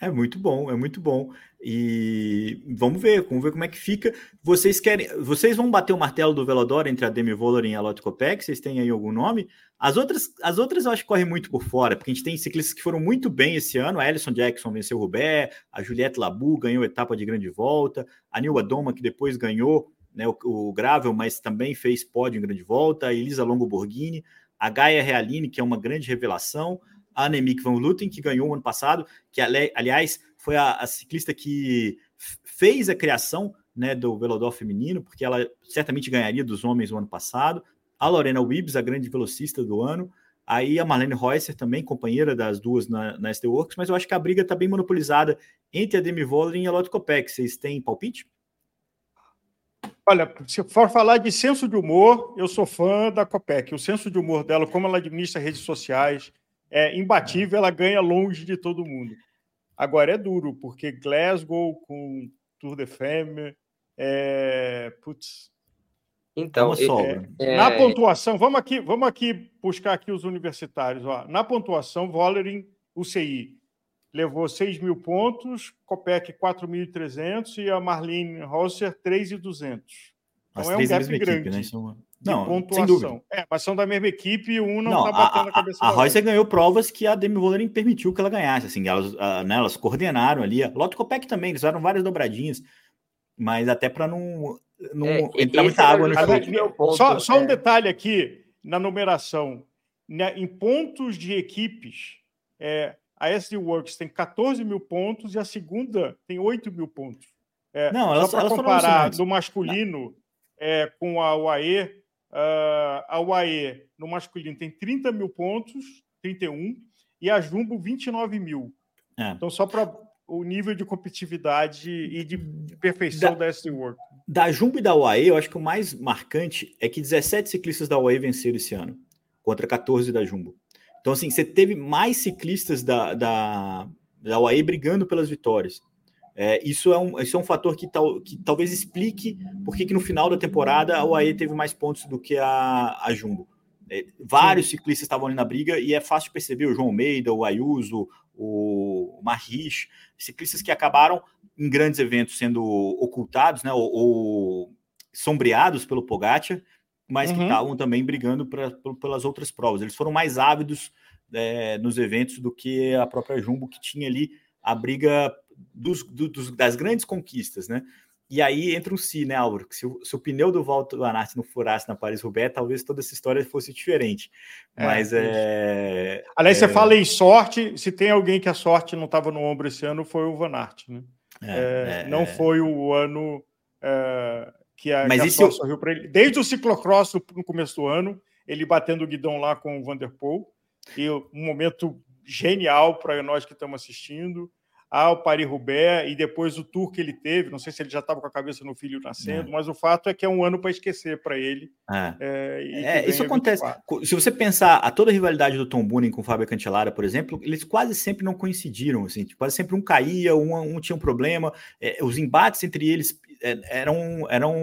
é muito bom, é muito bom. E vamos ver, vamos ver como é que fica. Vocês querem, vocês vão bater o martelo do Velodoro entre a Demi Voller e a Lotte Kopeck? Vocês têm aí algum nome? As outras, as outras eu acho que correm muito por fora, porque a gente tem ciclistas que foram muito bem esse ano. A Alison Jackson venceu o Roubaix, a Juliette Labu ganhou etapa de grande volta, a Nilva Doma, que depois ganhou né, o, o Gravel, mas também fez pódio em grande volta, a Elisa Longo Borghini, a Gaia Realini, que é uma grande revelação, a Annemiek van Vleuten, que ganhou o ano passado, que aliás foi a, a ciclista que fez a criação né, do Velodor feminino, porque ela certamente ganharia dos homens o ano passado. A Lorena Wibbs, a grande velocista do ano. Aí a Marlene Reusser também, companheira das duas na, na ST Works, mas eu acho que a briga está bem monopolizada entre a Demi Vollering e a Lotte Kopeck. Vocês têm palpite? Olha, se for falar de senso de humor, eu sou fã da Copec. O senso de humor dela, como ela administra redes sociais, é imbatível, ela ganha longe de todo mundo. Agora é duro, porque Glasgow com Tour de Femme, é... putz. Então, é, é... na pontuação, vamos aqui, vamos aqui buscar aqui os universitários. Ó. Na pontuação, Vollering, UCI, levou 6 mil pontos, Copec 4.300 e a Marlene Rosser 3.200. Então é um gap grande. Equipe, né? Não, pontuação. É, mas são da mesma equipe e um não, está batendo a, a cabeça. A, a Royce ganhou provas que a Demi Vollering permitiu que ela ganhasse. Assim, elas, a, né, elas coordenaram ali. A Lotto Copec também, eles fizeram várias dobradinhas, mas até para não, não é, entrar muita água no chão. Só, só um é. detalhe aqui na numeração. Né, em pontos de equipes, é, a SD Works tem 14 mil pontos e a segunda tem 8 mil pontos. É, não, elas, só para comparar no masculino é, com a UAE, Uh, a UAE no masculino tem 30 mil pontos, 31, e a Jumbo 29 mil. É. Então, só para o nível de competitividade e de, perfeição da, da SD World. Da Jumbo e da UAE, eu acho que o mais marcante é que 17 ciclistas da UAE venceram esse ano, contra 14 da Jumbo. Então, assim, você teve mais ciclistas da, da, da UAE brigando pelas vitórias. É, isso, é um, isso é um fator que, tal, que talvez explique por que no final da temporada a UAE teve mais pontos do que a, a Jumbo. É, vários Sim. ciclistas estavam ali na briga e é fácil perceber o João Almeida, o Ayuso, o Marrich, ciclistas que acabaram em grandes eventos sendo ocultados né, ou, ou sombreados pelo Pogacar, mas uhum. que estavam também brigando pra, pelas outras provas. Eles foram mais ávidos é, nos eventos do que a própria Jumbo, que tinha ali a briga dos, dos, das grandes conquistas, né? E aí entra um si, né, Álvaro? Se o, se o pneu do Walter Van Aert não furasse na Paris-Roubaix, talvez toda essa história fosse diferente. É, Mas é. é Aliás, é... você fala em sorte, se tem alguém que a sorte não estava no ombro esse ano, foi o Van Aert, né? É, é não foi o ano que a, Mas que a eu... sorriu para ele. Desde o ciclocross no começo do ano, ele batendo o guidão lá com o Vanderpool, e um momento genial para nós que estamos assistindo ao Paris-Roubaix e depois o tour que ele teve. Não sei se ele já estava com a cabeça no filho nascendo, é. mas o fato é que é um ano para esquecer para ele. É, é, é isso acontece. 24. Se você pensar a toda a rivalidade do Tom Boonen com o Fábio Cancellara, por exemplo, eles quase sempre não coincidiram. Assim, quase sempre um caía, um, um tinha um problema. É, os embates entre eles é, eram, eram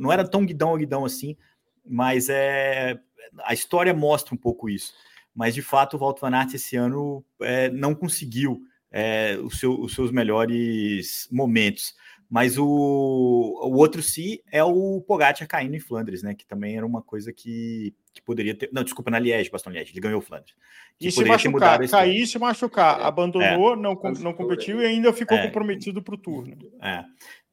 não era tão guidão a guidão assim, mas é, a história mostra um pouco isso. Mas de fato o Walter Van Aert esse ano é, não conseguiu é, o seu, os seus melhores momentos. Mas o, o outro si é o Pogacar caindo em Flandres, né? Que também era uma coisa que, que poderia ter. Não, desculpa, na Liège, Baston Liège, ele ganhou o Flandres. E se machucar, cair e se machucar, é. abandonou, é. não, não competiu e ainda ficou é. comprometido para o turno. É.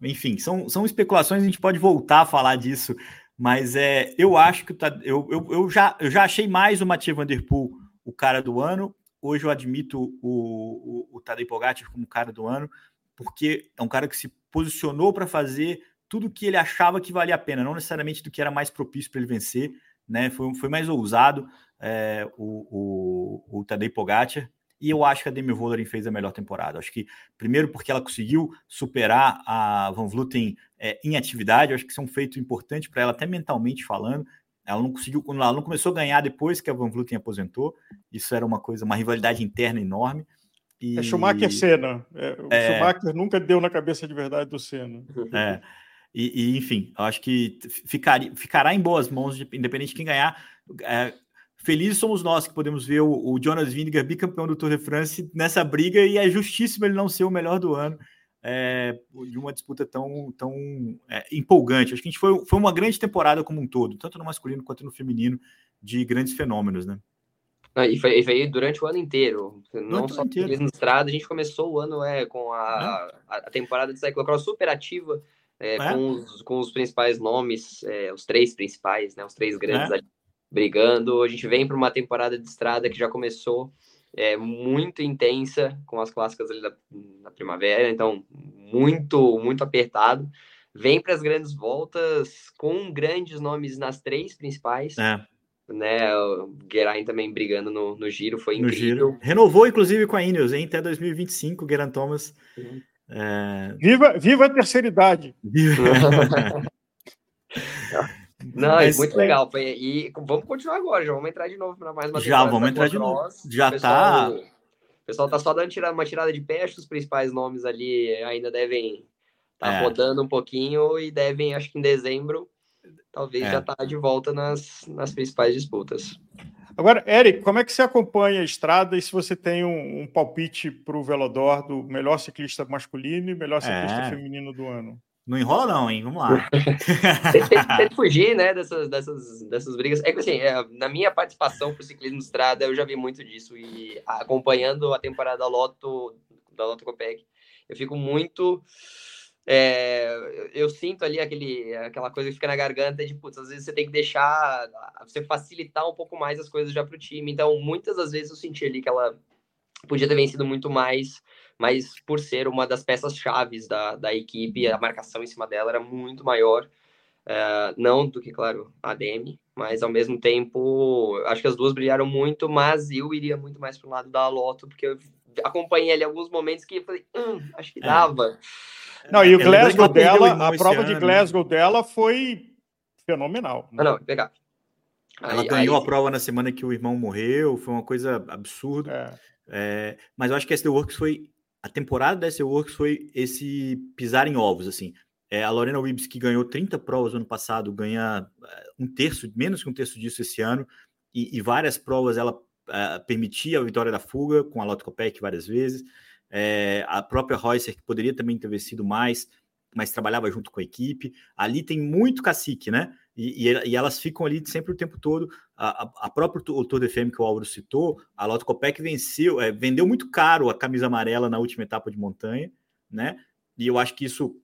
Enfim, são, são especulações, a gente pode voltar a falar disso, mas é, eu acho que tá, eu, eu, eu, já, eu já achei mais o Mathieu Van Der Poel o cara do ano, Hoje eu admito o, o, o Tadej Pogacar como cara do ano, porque é um cara que se posicionou para fazer tudo que ele achava que valia a pena, não necessariamente do que era mais propício para ele vencer, né? Foi, foi mais ousado é, o, o, o Tadej Pogacar. E eu acho que a Demi Vollering fez a melhor temporada. Acho que, primeiro, porque ela conseguiu superar a Van Vluten é, em atividade. acho que isso é um feito importante para ela, até mentalmente falando. Ela não conseguiu, ela não começou a ganhar depois que a Van Vluten aposentou. Isso era uma coisa, uma rivalidade interna enorme. E... É Schumacher Senna. É, o é... Schumacher nunca deu na cabeça de verdade do Senna. [laughs] É. E, e enfim, acho que ficaria, ficará em boas mãos, independente de quem ganhar. É, felizes somos nós que podemos ver o, o Jonas Vingegaard bicampeão do Tour de France nessa briga e é justíssimo ele não ser o melhor do ano é, de uma disputa tão, tão é, empolgante. Acho que a gente foi, foi uma grande temporada como um todo, tanto no masculino quanto no feminino, de grandes fenômenos, né? Ah, e, foi, e foi durante o ano inteiro, não só inteiro. no estrada, a gente começou o ano é, com a, é. a temporada de cyclocross super ativa, é, é, com, os, com os principais nomes, é, os três principais, né, os três grandes é. Brigando. A gente vem para uma temporada de estrada que já começou é, muito intensa com as clássicas ali da, da primavera, então muito, muito apertado. Vem para as grandes voltas com grandes nomes nas três principais. É. Né, o Geraint também brigando no, no giro, foi no incrível. Giro. Renovou, inclusive, com a Ineos, hein? Até 2025, o Geraint Thomas. Uhum. É... Viva, viva a terceira idade! [laughs] Não, Mas, é muito legal. E vamos continuar agora, já vamos entrar de novo para mais uma Já, vamos entrar de novo. Já está. O pessoal tá só dando uma tirada de peixe, os principais nomes ali ainda devem estar tá é. rodando um pouquinho e devem, acho que em dezembro, talvez é. já tá de volta nas, nas principais disputas. Agora, Eric, como é que você acompanha a estrada e se você tem um, um palpite para o Velodor do melhor ciclista masculino e melhor ciclista é. feminino do ano? Não enrola, não, hein? Vamos lá. [laughs] [laughs] Tenta fugir, né, dessas, dessas, dessas brigas. É que assim, é, na minha participação para o ciclismo de estrada, eu já vi muito disso. E acompanhando a temporada da Loto, da Loto Copec, eu fico muito. É, eu sinto ali aquele, aquela coisa que fica na garganta de, putz, às vezes você tem que deixar, você facilitar um pouco mais as coisas já para o time. Então, muitas das vezes eu senti ali que ela podia ter vencido muito mais mas por ser uma das peças chaves da, da equipe, a marcação em cima dela era muito maior, uh, não do que, claro, a Demi, mas ao mesmo tempo, acho que as duas brilharam muito, mas eu iria muito mais para o lado da Loto, porque eu acompanhei ali alguns momentos que eu falei, hum, acho que é. dava. Não, e o Glasgow dela, a prova de Glasgow dela foi fenomenal. Né? Ah, não, pegar. Ela aí, ganhou aí... a prova na semana que o irmão morreu, foi uma coisa absurda. É. É, mas eu acho que a SD Works foi a temporada da SE Works foi esse pisar em ovos, assim. É, a Lorena Wibbs, que ganhou 30 provas no ano passado, ganha é, um terço, menos que um terço disso esse ano, e, e várias provas ela uh, permitia a vitória da fuga, com a Lotto Copec várias vezes. É, a própria Reusser, que poderia também ter vencido mais, mas trabalhava junto com a equipe. Ali tem muito cacique, né? E, e, e, elas ficam ali sempre o tempo todo. A, a, a própria Tour de Femme que o Álvaro citou, a Lotto Copec venceu, é, vendeu muito caro a camisa amarela na última etapa de montanha, né? E eu acho que isso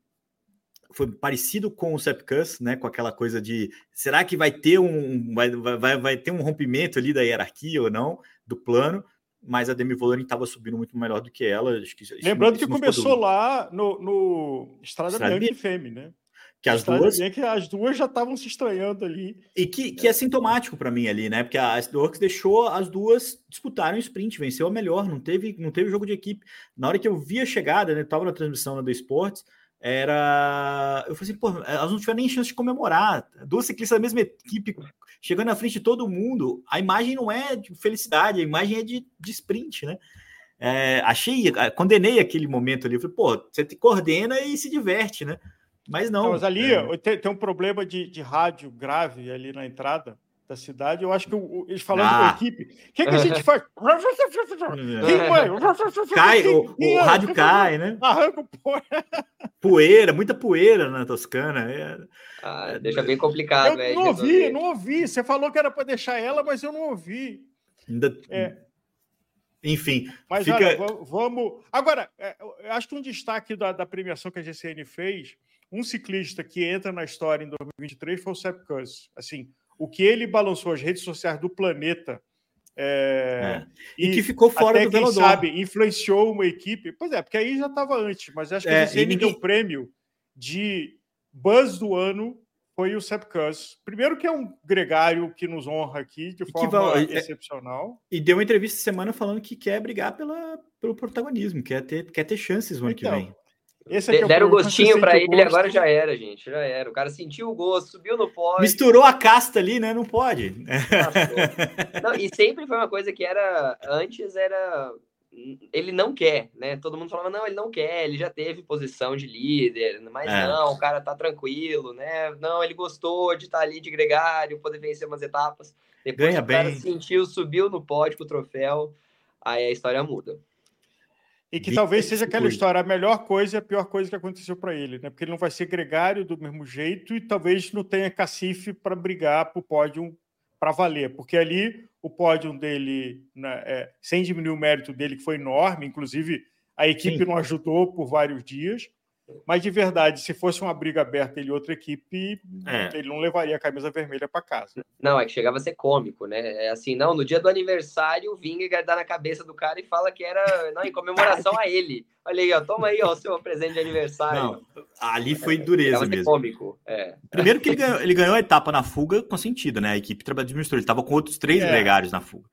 foi parecido com o Sepkus, né? Com aquela coisa de será que vai ter um vai, vai, vai ter um rompimento ali da hierarquia ou não do plano? Mas a Demi Vollering estava subindo muito melhor do que ela. Acho que, Lembrando que começou lá no, no Estrada, Estrada Bianca e Femme, né? Que as duas. É que as duas já estavam se estranhando ali. E que, que é, sintomático para mim ali, né? Porque a Works deixou as duas disputarem o sprint, venceu a melhor, não teve, não teve jogo de equipe. Na hora que eu vi a chegada, né? Tava na transmissão da The Sports, era. Eu falei assim, pô, elas não tiveram nem chance de comemorar. Duas ciclistas da mesma equipe chegando na frente de todo mundo. A imagem não é de felicidade, a imagem é de, de sprint, né? É, achei, condenei aquele momento ali. Eu falei, pô, você coordena e se diverte, né? Mas não. não mas ali é... tem, tem, um problema de, de rádio grave ali na entrada da cidade. Eu acho que o, eles falando ah. com a ah. equipe, o que, que a gente [laughs] faz? cai, o, o rádio cai, né? Arranca poeira, muita poeira na Toscana. É... Ah, deixa bem complicado. Eu não ouvi, não ouvi. Você falou que era para deixar ela, mas eu não ouvi. Ainda... É. Enfim, mas fica... olha, vamos. Agora, é, eu acho que um destaque da, da premiação que a GCN fez um ciclista que entra na história em 2023 foi o Sepp Kuss. Assim, o que ele balançou as redes sociais do planeta é, é. E, e, que ficou fora até, do quem sabe, influenciou uma equipe. Pois é, porque aí já estava antes, mas acho que é, ele ninguém... deu prêmio de buzz do ano foi o Sepkus. Primeiro que é um gregário que nos honra aqui de forma vai, é, excepcional. E deu uma entrevista semana falando que quer brigar pela, pelo protagonismo, quer ter, quer ter chances no ano então, que vem. Esse é Deram o gostinho para ele, gosto. agora já era, gente. Já era. O cara sentiu o gosto, subiu no pódio. Misturou a casta ali, né? Não pode. Não, e sempre foi uma coisa que era. Antes era. Ele não quer, né? Todo mundo falava, não, ele não quer, ele já teve posição de líder, mas é. não, o cara tá tranquilo, né? Não, ele gostou de estar tá ali de gregário, poder vencer umas etapas. Depois Ganha o cara bem. sentiu, subiu no pódio com o troféu, aí a história muda. E que talvez seja aquela história, a melhor coisa e a pior coisa que aconteceu para ele, né? Porque ele não vai ser gregário do mesmo jeito e talvez não tenha cacife para brigar para o pódio para valer, porque ali o pódio dele, né, é, sem diminuir o mérito dele, que foi enorme, inclusive a equipe Sim. não ajudou por vários dias, mas de verdade, se fosse uma briga aberta ele e outra equipe, é. ele não levaria a camisa vermelha para casa. Não, é que chegava a ser cômico, né? É assim, não, no dia do aniversário, o Vingegaard dá na cabeça do cara e fala que era não, em comemoração a ele. Olha aí, ó, toma aí ó, o seu presente de aniversário. Não, ali foi dureza é, mesmo. cômico. É. Primeiro que ele ganhou, ele ganhou, a etapa na fuga com sentido, né? A equipe administrou, ele estava com outros três é. gregários na fuga.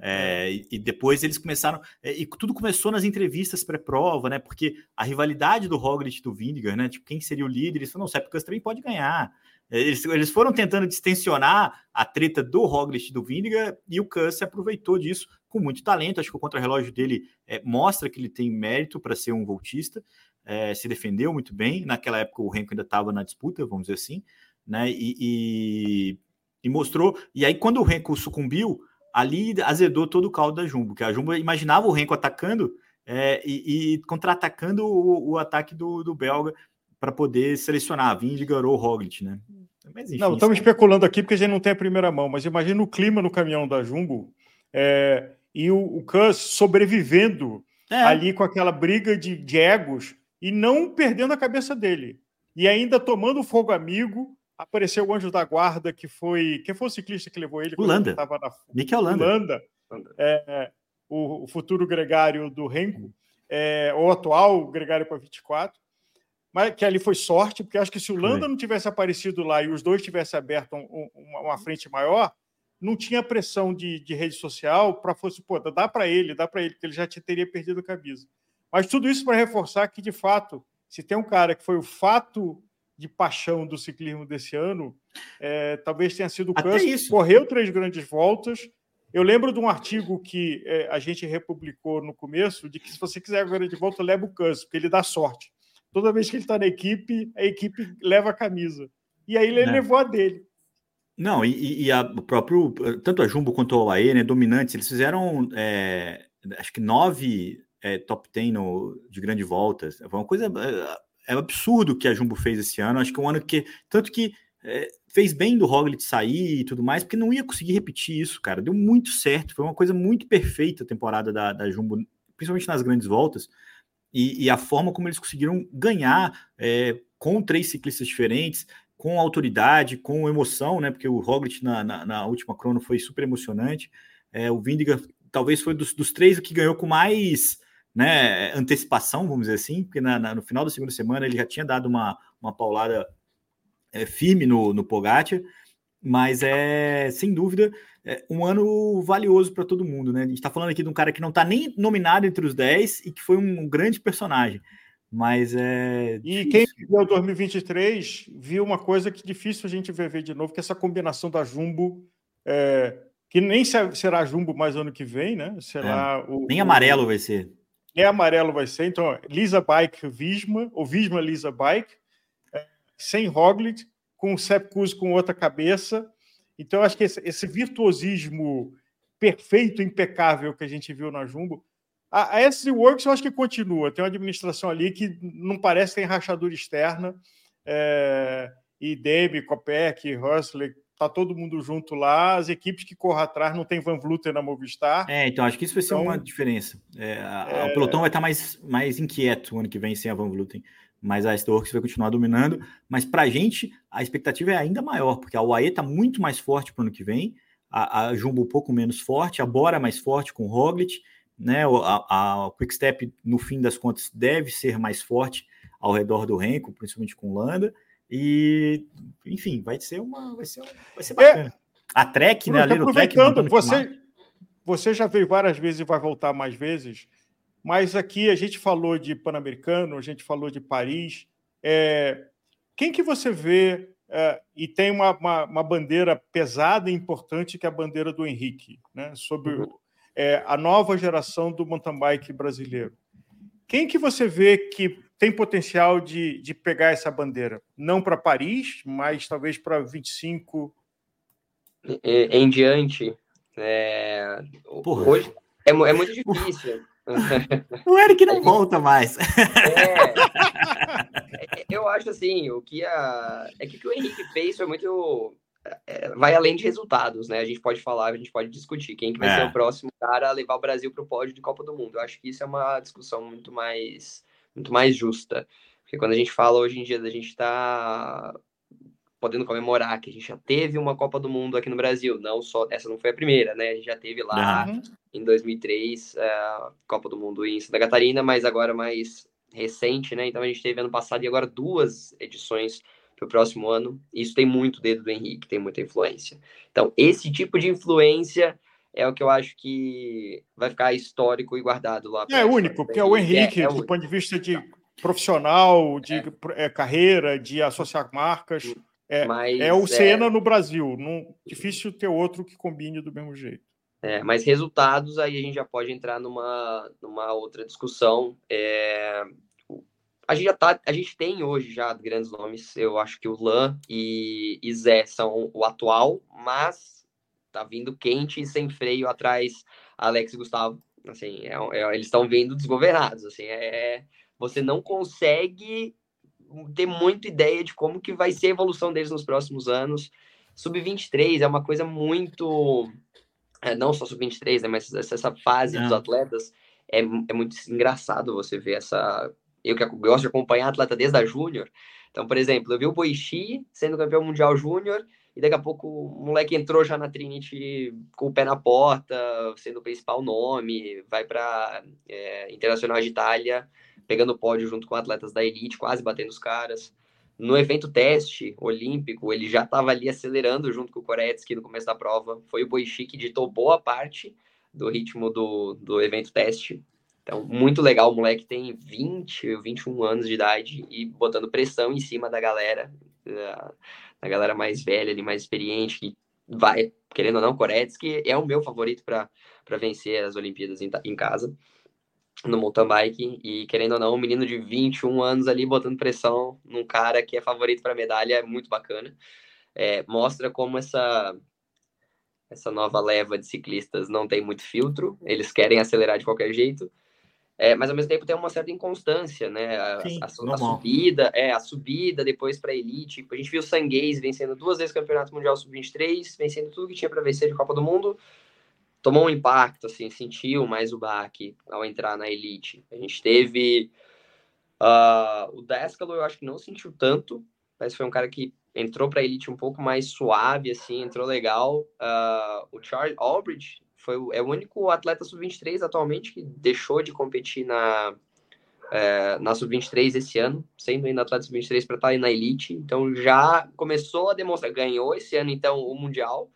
É, e depois eles começaram. É, e tudo começou nas entrevistas pré-prova, né? Porque a rivalidade do Roglic e do Vindigar, né? Tipo, quem seria o líder? Eles falaram, não, o Sepkus também pode ganhar. É, eles, eles foram tentando distensionar a treta do Roglic e do Vindigar e o Kuss se aproveitou disso com muito talento. Acho que o contra-relógio dele é, mostra que ele tem mérito para ser um voltista. É, se defendeu muito bem. Naquela época o Renko ainda estava na disputa, vamos dizer assim, né? E, e, e mostrou. E aí, quando o Renko sucumbiu, ali azedou todo o caldo da Jumbo, que a Jumbo imaginava o Renko atacando é, e, e contra-atacando o, o, ataque do, do belga para poder selecionar Vingegaard ou Roglic, né? Mas, enfim, não, estamos especulando aqui porque a gente não tem a primeira mão, mas imagina o clima no caminhão da Jumbo é, e o, o Kuss sobrevivendo é. ali com aquela briga de, de egos e não perdendo a cabeça dele. E ainda tomando fogo amigo Apareceu o anjo da guarda, que foi. Quem foi o ciclista que levou ele? Landa. Estava na Mikel Landa. Landa. É, é, o, o, futuro gregário do Renko, é, o atual gregário para 24. Mas que ali foi sorte, porque acho que se o Landa não tivesse aparecido lá e os dois tivessem aberto um, um, uma frente maior, não tinha pressão de, de rede social para fosse, pô, dá para ele, dá para ele, porque ele já teria perdido a camisa. Mas tudo isso para reforçar que, de fato, se tem um cara que foi o fato de paixão do ciclismo desse ano, é, talvez tenha sido o Kuss, correu três grandes voltas. Eu lembro de um artigo que é, a gente republicou no começo, de que se você quiser agora de volta, leva o Kuss, porque ele dá sorte. Toda vez que ele está na equipe, a equipe leva a camisa. E aí ele é. levou a dele. Não, e, e a, o próprio, tanto a Jumbo quanto a UAE, né, dominantes, eles fizeram, é, acho que nove é, top ten no, de grande voltas. Foi uma coisa é, é absurdo o que a Jumbo fez esse ano. Acho que é um ano que. Tanto que é, fez bem do Roglic sair e tudo mais, porque não ia conseguir repetir isso, cara. Deu muito certo. Foi uma coisa muito perfeita a temporada da, da Jumbo, principalmente nas grandes voltas. E, e a forma como eles conseguiram ganhar é, com três ciclistas diferentes, com autoridade, com emoção, né? Porque o Roglic na, na, na última crono foi super emocionante. É, o Vindiga talvez foi dos, dos três que ganhou com mais né, antecipação, vamos dizer assim, porque na, na, no final da segunda semana ele já tinha dado uma, uma paulada é, firme no, no Pogacar, mas é sem dúvida é um ano valioso para todo mundo, né? A gente está falando aqui de um cara que não está nem nominado entre os 10 e que foi um grande personagem. Mas é. E quem viu 2023 viu uma coisa que difícil a gente ver de novo, que é essa combinação da Jumbo, é, que nem será Jumbo mais ano que vem, né? Será é, o, nem amarelo o, vai ser nem amarelo vai ser. Então, Lisa Bike Visma, ou Visma Lisa Bike, é, sem Roglic, com o Sepp Kuss com outra cabeça. Então, acho que esse, esse, virtuosismo perfeito, impecável que a gente viu na Jumbo. A, a Works eu acho que continua. Tem uma administração ali que não parece ter rachadura externa. É, e Demi, Copec, Hustler tá todo mundo junto lá, as equipes que corram atrás não tem Van Vluten na Movistar. É, então acho que isso vai ser então, uma diferença. É, a, é... O pelotão vai estar mais, mais inquieto o ano que vem sem a Van Vluten, mas a Storks vai continuar dominando. Mas para a gente, a expectativa é ainda maior, porque a UAE está muito mais forte para o ano que vem, a, a, Jumbo um pouco menos forte, a Bora mais forte com o Roglic, né? A, a Quickstep, no fim das contas, deve ser mais forte ao redor do Renko, principalmente com Landa. E, enfim, vai ser uma. Vai ser, vai ser bacana. É, a Trek, né? A aproveitando, Trek, você, você já veio várias vezes e vai voltar mais vezes, mas aqui a gente falou de Pan-Americano, a gente falou de Paris. É, quem que você vê é, e tem uma, uma, uma, bandeira pesada e importante que é a bandeira do Henrique, né? sobre uhum. é, a nova geração do mountain bike brasileiro. Quem que você vê que tem potencial de, de pegar essa bandeira? Não para Paris, mas talvez para 25? Em diante, é... hoje é, é, muito difícil. [laughs] o Eric não volta mais. É, eu acho assim, o que a... é que o que o Henrique fez foi muito é, vai além de resultados, né? A gente pode falar, a gente pode discutir quem que vai é. ser o próximo cara a levar o Brasil para o pódio de Copa do Mundo. Eu acho que isso é uma discussão muito mais muito mais justa. Porque quando a gente fala hoje em dia da gente está podendo comemorar que a gente já teve uma Copa do Mundo aqui no Brasil, não só essa não foi a primeira, né? A gente já teve lá uhum. em 2003 a Copa do Mundo em Santa Catarina, mas agora mais recente, né? Então a gente teve ano passado e agora duas edições para o próximo ano. Isso tem muito dedo do Henrique, tem muita influência. Então esse tipo de influência é o que eu acho que vai ficar histórico e guardado lá. É único, porque é o Henrique, é, é do único. ponto de vista de profissional, de é. É, carreira, de associar marcas. É, mas, é o é Senna no Brasil. Não, difícil ter outro que combine do mesmo jeito. É, mas resultados aí a gente já pode entrar numa, numa outra discussão. É, a gente já tá, a gente tem hoje já grandes nomes. Eu acho que o Lan e, e Zé são o atual, mas tá vindo quente e sem freio atrás Alex e Gustavo. Assim, é, é, eles estão vindo desgovernados. Assim, é, você não consegue ter muita ideia de como que vai ser a evolução deles nos próximos anos. Sub-23 é uma coisa muito... É, não só sub-23, né, mas essa, fase dos atletas é, é muito engraçado você ver essa... Eu que gosto de acompanhar atleta desde a júnior. Então, por exemplo, eu vi o Boixi sendo campeão mundial júnior e daqui a pouco o moleque entrou já na Trinity com o pé na porta, sendo o principal nome, vai para é, Internacional de Itália, pegando pódio junto com atletas da elite, quase batendo os caras. No evento teste olímpico, ele já estava ali acelerando junto com o Koretsky no começo da prova. Foi o Boichi que ditou boa parte do ritmo do, do evento teste. Então, muito legal. O moleque tem 20, 21 anos de idade e botando pressão em cima da galera a galera mais velha ali, mais experiente, que vai, querendo ou não, Koretsky é o meu favorito para vencer as Olimpíadas em, em casa, no mountain bike, e querendo ou não, um menino de 21 anos ali botando pressão num cara que é favorito para medalha é muito bacana. É, mostra como essa essa nova leva de ciclistas não tem muito filtro, eles querem acelerar de qualquer jeito, é, mas ao mesmo tempo tem uma certa inconstância, né? A, Sim, a, a subida, é, a subida depois para elite. Tipo, a gente viu o Sanguês vencendo duas vezes o Campeonato Mundial Sub-23, vencendo tudo que tinha para vencer de Copa do Mundo. Tomou um impacto, assim, sentiu mais o baque ao entrar na elite. A gente teve uh, o Descalo, eu acho que não sentiu tanto, mas foi um cara que entrou para elite um pouco mais suave, assim, entrou legal. Uh, o Charles Albridge foi é o único atleta sub-23 atualmente que deixou de competir na, é, na sub-23 esse ano, sendo ainda atleta sub-23 para estar aí na elite. Então já começou a demonstrar, ganhou esse ano então o mundial,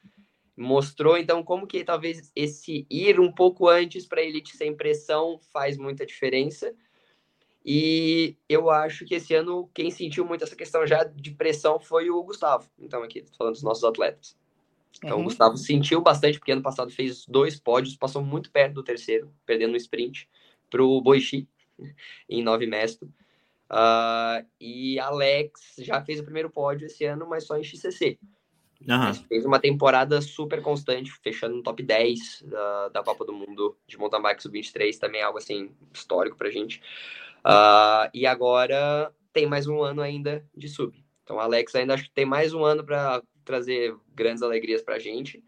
mostrou então como que talvez esse ir um pouco antes para a elite sem pressão faz muita diferença. E eu acho que esse ano quem sentiu muito essa questão já de pressão foi o Gustavo. Então aqui falando dos nossos atletas. Então uhum. o Gustavo sentiu bastante, porque ano passado fez dois pódios, passou muito perto do terceiro, perdendo no sprint para o Boichi [laughs] em nove mesto. Uh, e Alex já fez o primeiro pódio esse ano, mas só em XCC. Uhum. Fez uma temporada super constante, fechando no top 10 da, da Copa do Mundo de mountain bike sub-23, também é algo assim histórico pra gente. Uh, e agora tem mais um ano ainda de sub. Então, Alex ainda acho que tem mais um ano para trazer grandes alegrias para a gente.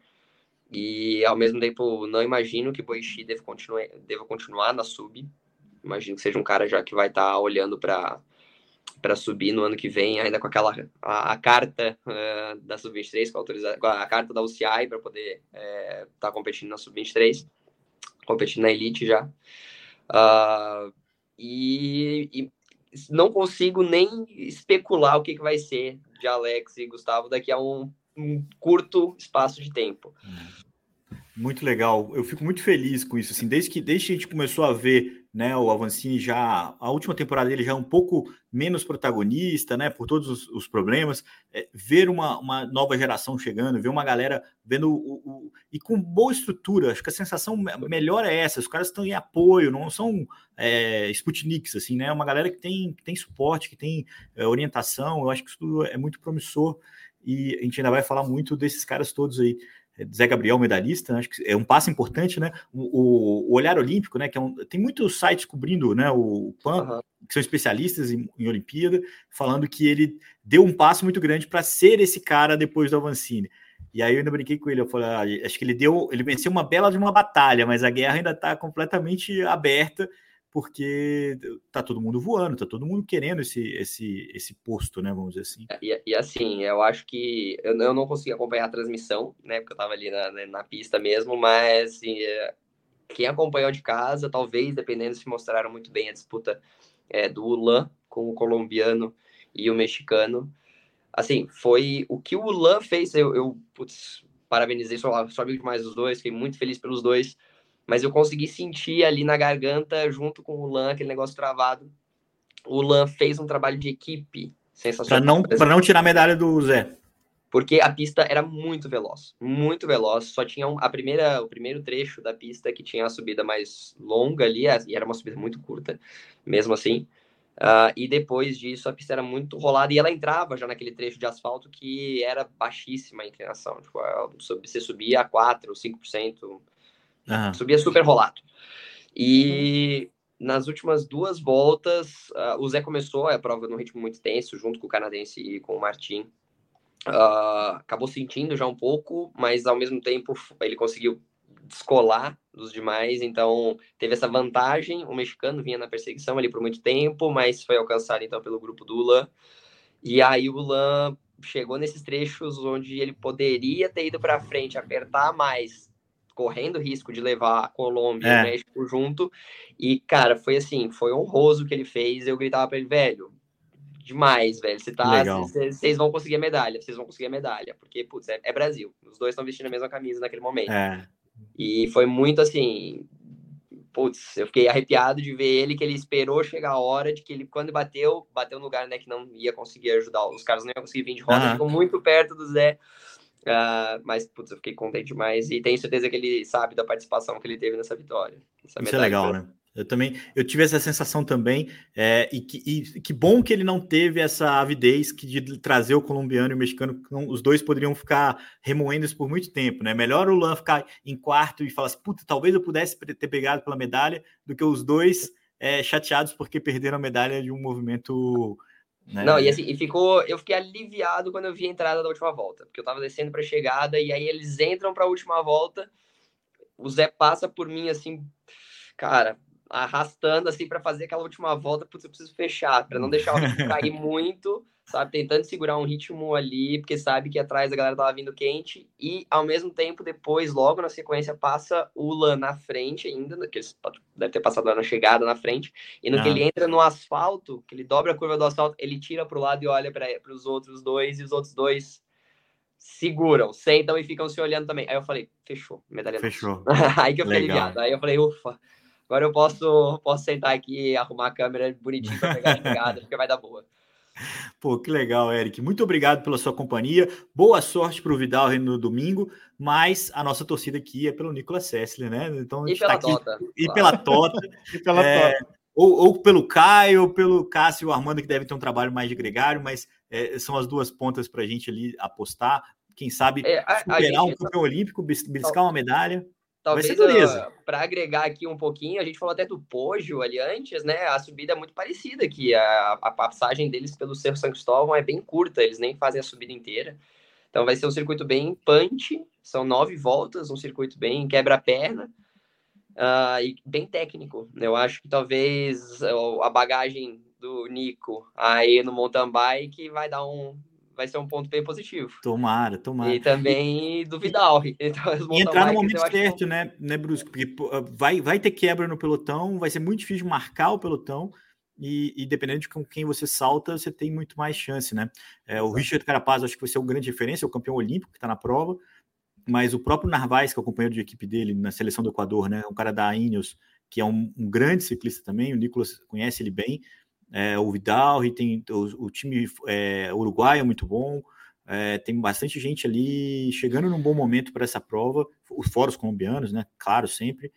E ao mesmo tempo, não imagino que Boichi deva continuar, deva continuar na sub. Imagino que seja um cara já que vai estar tá olhando para para subir no ano que vem, ainda com aquela a, a carta uh, da sub-23, com, a, a carta da UCI para poder estar é, tá competindo na sub-23, competindo na elite já. Uh, e, e não consigo nem especular o que, que vai ser de Alex e Gustavo daqui a um, um curto espaço de tempo. Muito legal. Eu fico muito feliz com isso. Assim, desde que, desde que a gente começou a ver né, o Avancini já. A última temporada dele já é um pouco menos protagonista, né? Por todos os, os problemas. É, ver uma, uma nova geração chegando, ver uma galera vendo o, o, e com boa estrutura. Acho que a sensação melhor é essa. Os caras estão em apoio, não são é, Sputniks, assim, né? É uma galera que tem, que tem suporte, que tem é, orientação. Eu acho que isso tudo é muito promissor e a gente ainda vai falar muito desses caras todos aí. Zé Gabriel, medalhista, né? acho que é um passo importante, né? O, o Olhar Olímpico, né? Que é um, tem muitos sites cobrindo né, o PAN, uhum. que são especialistas em, em, Olimpíada, falando que ele deu um passo muito grande para ser esse cara depois do Avancini. E aí eu ainda brinquei com ele, eu falei, ah, acho que ele deu, ele venceu uma bela de uma batalha, mas a guerra ainda está completamente aberta porque tá todo mundo voando, tá todo mundo querendo esse, esse, esse posto, né? Vamos dizer assim. É, e, e assim, eu acho que eu, eu, não consegui acompanhar a transmissão, né? Porque eu tava ali na, na pista mesmo, mas assim, é, quem acompanhou de casa, talvez, dependendo se mostraram muito bem a disputa é, do Ulan com o colombiano e o mexicano. Assim, foi o que o Ulan fez, eu, eu putz, parabenizei, sou, sou amigo demais dos dois, fiquei muito feliz pelos dois mas eu consegui sentir ali na garganta, junto com o Lan, aquele negócio travado. O Lan fez um trabalho de equipe sensacional. Para não, não tirar a medalha do Zé. Porque a pista era muito veloz, muito veloz. Só tinha um, a primeira, o primeiro trecho da pista que tinha a subida mais longa ali, e era uma subida muito curta, mesmo assim. Uh, e depois disso a pista era muito rolada e ela entrava já naquele trecho de asfalto que era baixíssima a inclinação. Tipo, você subia a 4, 5%, Uhum. Subia super rolado. E nas últimas duas voltas, uh, o Zé começou a prova num ritmo muito tenso, junto com o canadense e com o Martin. Uh, acabou sentindo já um pouco, mas ao mesmo tempo ele conseguiu descolar dos demais, então teve essa vantagem. O mexicano vinha na perseguição ali por muito tempo, mas foi alcançado então pelo grupo do Lan. E aí o Lan chegou nesses trechos onde ele poderia ter ido para frente, apertar mais, correndo risco de levar a Colômbia é. e o México junto. E, cara, foi assim, foi honroso o que ele fez. Eu gritava para ele, velho, demais, velho. Você tá. Vocês vão conseguir a medalha, vocês vão conseguir a medalha. Porque, putz, é, é Brasil. Os dois estão vestindo a mesma camisa naquele momento. É. E foi muito assim. Putz, eu fiquei arrepiado de ver ele, que ele esperou chegar a hora de que ele, quando bateu, bateu no lugar, né, que não ia conseguir ajudar. Os caras não iam conseguir vir de roda, uhum. ficou muito perto do Zé. Uh, mas, putz, eu fiquei contente demais e tenho certeza que ele sabe da participação que ele teve nessa vitória. Isso é legal, né? Eu também, eu tive essa sensação também, é, e, que, e que bom que ele não teve essa avidez que de trazer o colombiano e o mexicano, os dois poderiam ficar remoendo isso por muito tempo, né? Melhor o Lan ficar em quarto e falar assim, puta, talvez eu pudesse ter pegado pela medalha, do que os dois é, chateados porque perderam a medalha de um movimento né? Não, e assim, e ficou. Eu fiquei aliviado quando eu vi a entrada da última volta, porque eu tava descendo para a chegada, e aí eles entram para a última volta. O Zé passa por mim assim, cara, arrastando assim para fazer aquela última volta, putz, eu preciso fechar, para não deixar o [laughs] cair muito sabe? Tentando segurar um ritmo ali, porque sabe que atrás a galera tava vindo quente, e ao mesmo tempo, depois, logo na sequência, passa o Lan na frente ainda, que deve ter passado lá na chegada na frente, e no ah. que ele entra no asfalto, que ele dobra a curva do asfalto, ele tira pro lado e olha para os outros dois, e os outros dois seguram, sentam e ficam se olhando também. Aí eu falei, fechou, medalha Fechou. [laughs] Aí que eu fiquei aliviado. Aí eu falei, ufa, agora eu posso, posso sentar aqui e arrumar a câmera bonitinho para pegar a [laughs] chegada, porque vai dar boa. Pô, que legal, Eric. Muito obrigado pela sua companhia. Boa sorte para o Vidal no domingo, mas a nossa torcida aqui é pelo Nicolas Sessler, né? Então, e pela tá Tota. E claro. pela Tota. e pela é, Tota. Ou, ou, pelo Caio, ou pelo Cássio e o Armando, que devem ter um trabalho mais de gregário, mas é, são as duas pontas para a gente ali apostar. Quem sabe é, a, superar a um campeão olímpico, beliscar uma medalha. Talvez uh, para agregar aqui um pouquinho, a gente falou até do Pojo ali antes, né? A subida é muito parecida aqui. A, a passagem deles pelo Cerro São Cristóvão é bem curta, eles nem fazem a subida inteira. Então vai ser um circuito bem punch, são nove voltas, um circuito bem quebra-perna uh, e bem técnico. Eu acho que talvez a bagagem do Nico aí no mountain bike vai dar um, vai ser um ponto bem positivo. Tomara, tomara. E também do Vidal. [laughs] Então, e entrar no momento certo, que... né, né, Brusco? Porque vai, vai ter quebra no pelotão, vai ser muito difícil marcar o pelotão. e, e, dependendo de com quem você salta, você tem muito mais chance, né? É, o Richard Carapaz, acho que vai ser o grande referência, é o campeão olímpico que está na prova, mas o próprio Narvaez, que é o companheiro de equipe dele na seleção do Equador, né? Um cara da Ineos, que é um, um grande ciclista também, o Nicolas conhece ele bem, é, o Vidal, e tem o, o time é, uruguaio é muito bom, é, tem bastante gente ali chegando num bom momento para essa prova, os foros colombianos, né? Claro, sempre.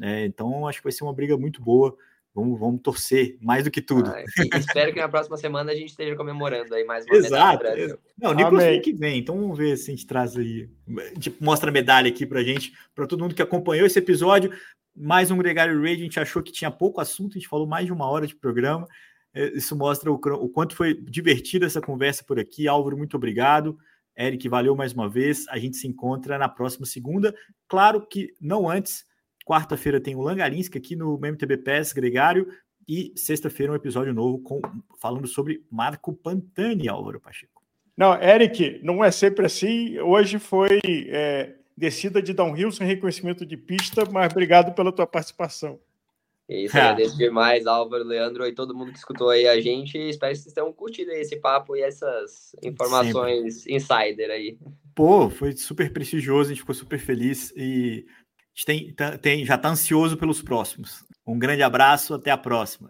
É, então, acho que vai ser uma briga muito boa. Vamos, vamos torcer mais do que tudo. Ah, espero que na próxima semana a gente esteja comemorando aí mais uma Exato. medalha. Não, o Nicolas vem que vem, então vamos ver se a gente traz aí. Tipo, mostra a medalha aqui pra gente, para todo mundo que acompanhou esse episódio. Mais um Gregário Raid, a gente achou que tinha pouco assunto, a gente falou mais de uma hora de programa. É, isso mostra o, o quanto foi divertida essa conversa por aqui. Álvaro, muito obrigado. Eric, valeu mais uma vez. A gente se encontra na próxima segunda. Claro que não antes. Quarta-feira tem o Langarinski aqui no MTB PES Gregário. E sexta-feira um episódio novo com, falando sobre Marco Pantani, Álvaro Pacheco. Não, Eric, não é sempre assim. Hoje foi é, descida de downhill sem reconhecimento de pista, mas obrigado pela tua participação. É isso, agradeço demais, Álvaro, Leandro e todo mundo que escutou aí a gente. Espero que vocês tenham curtido esse papo e essas informações Sempre. insider aí. Pô, foi super prestigioso, a gente ficou super feliz e a gente tem, tá, tem, já está ansioso pelos próximos. Um grande abraço, até a próxima.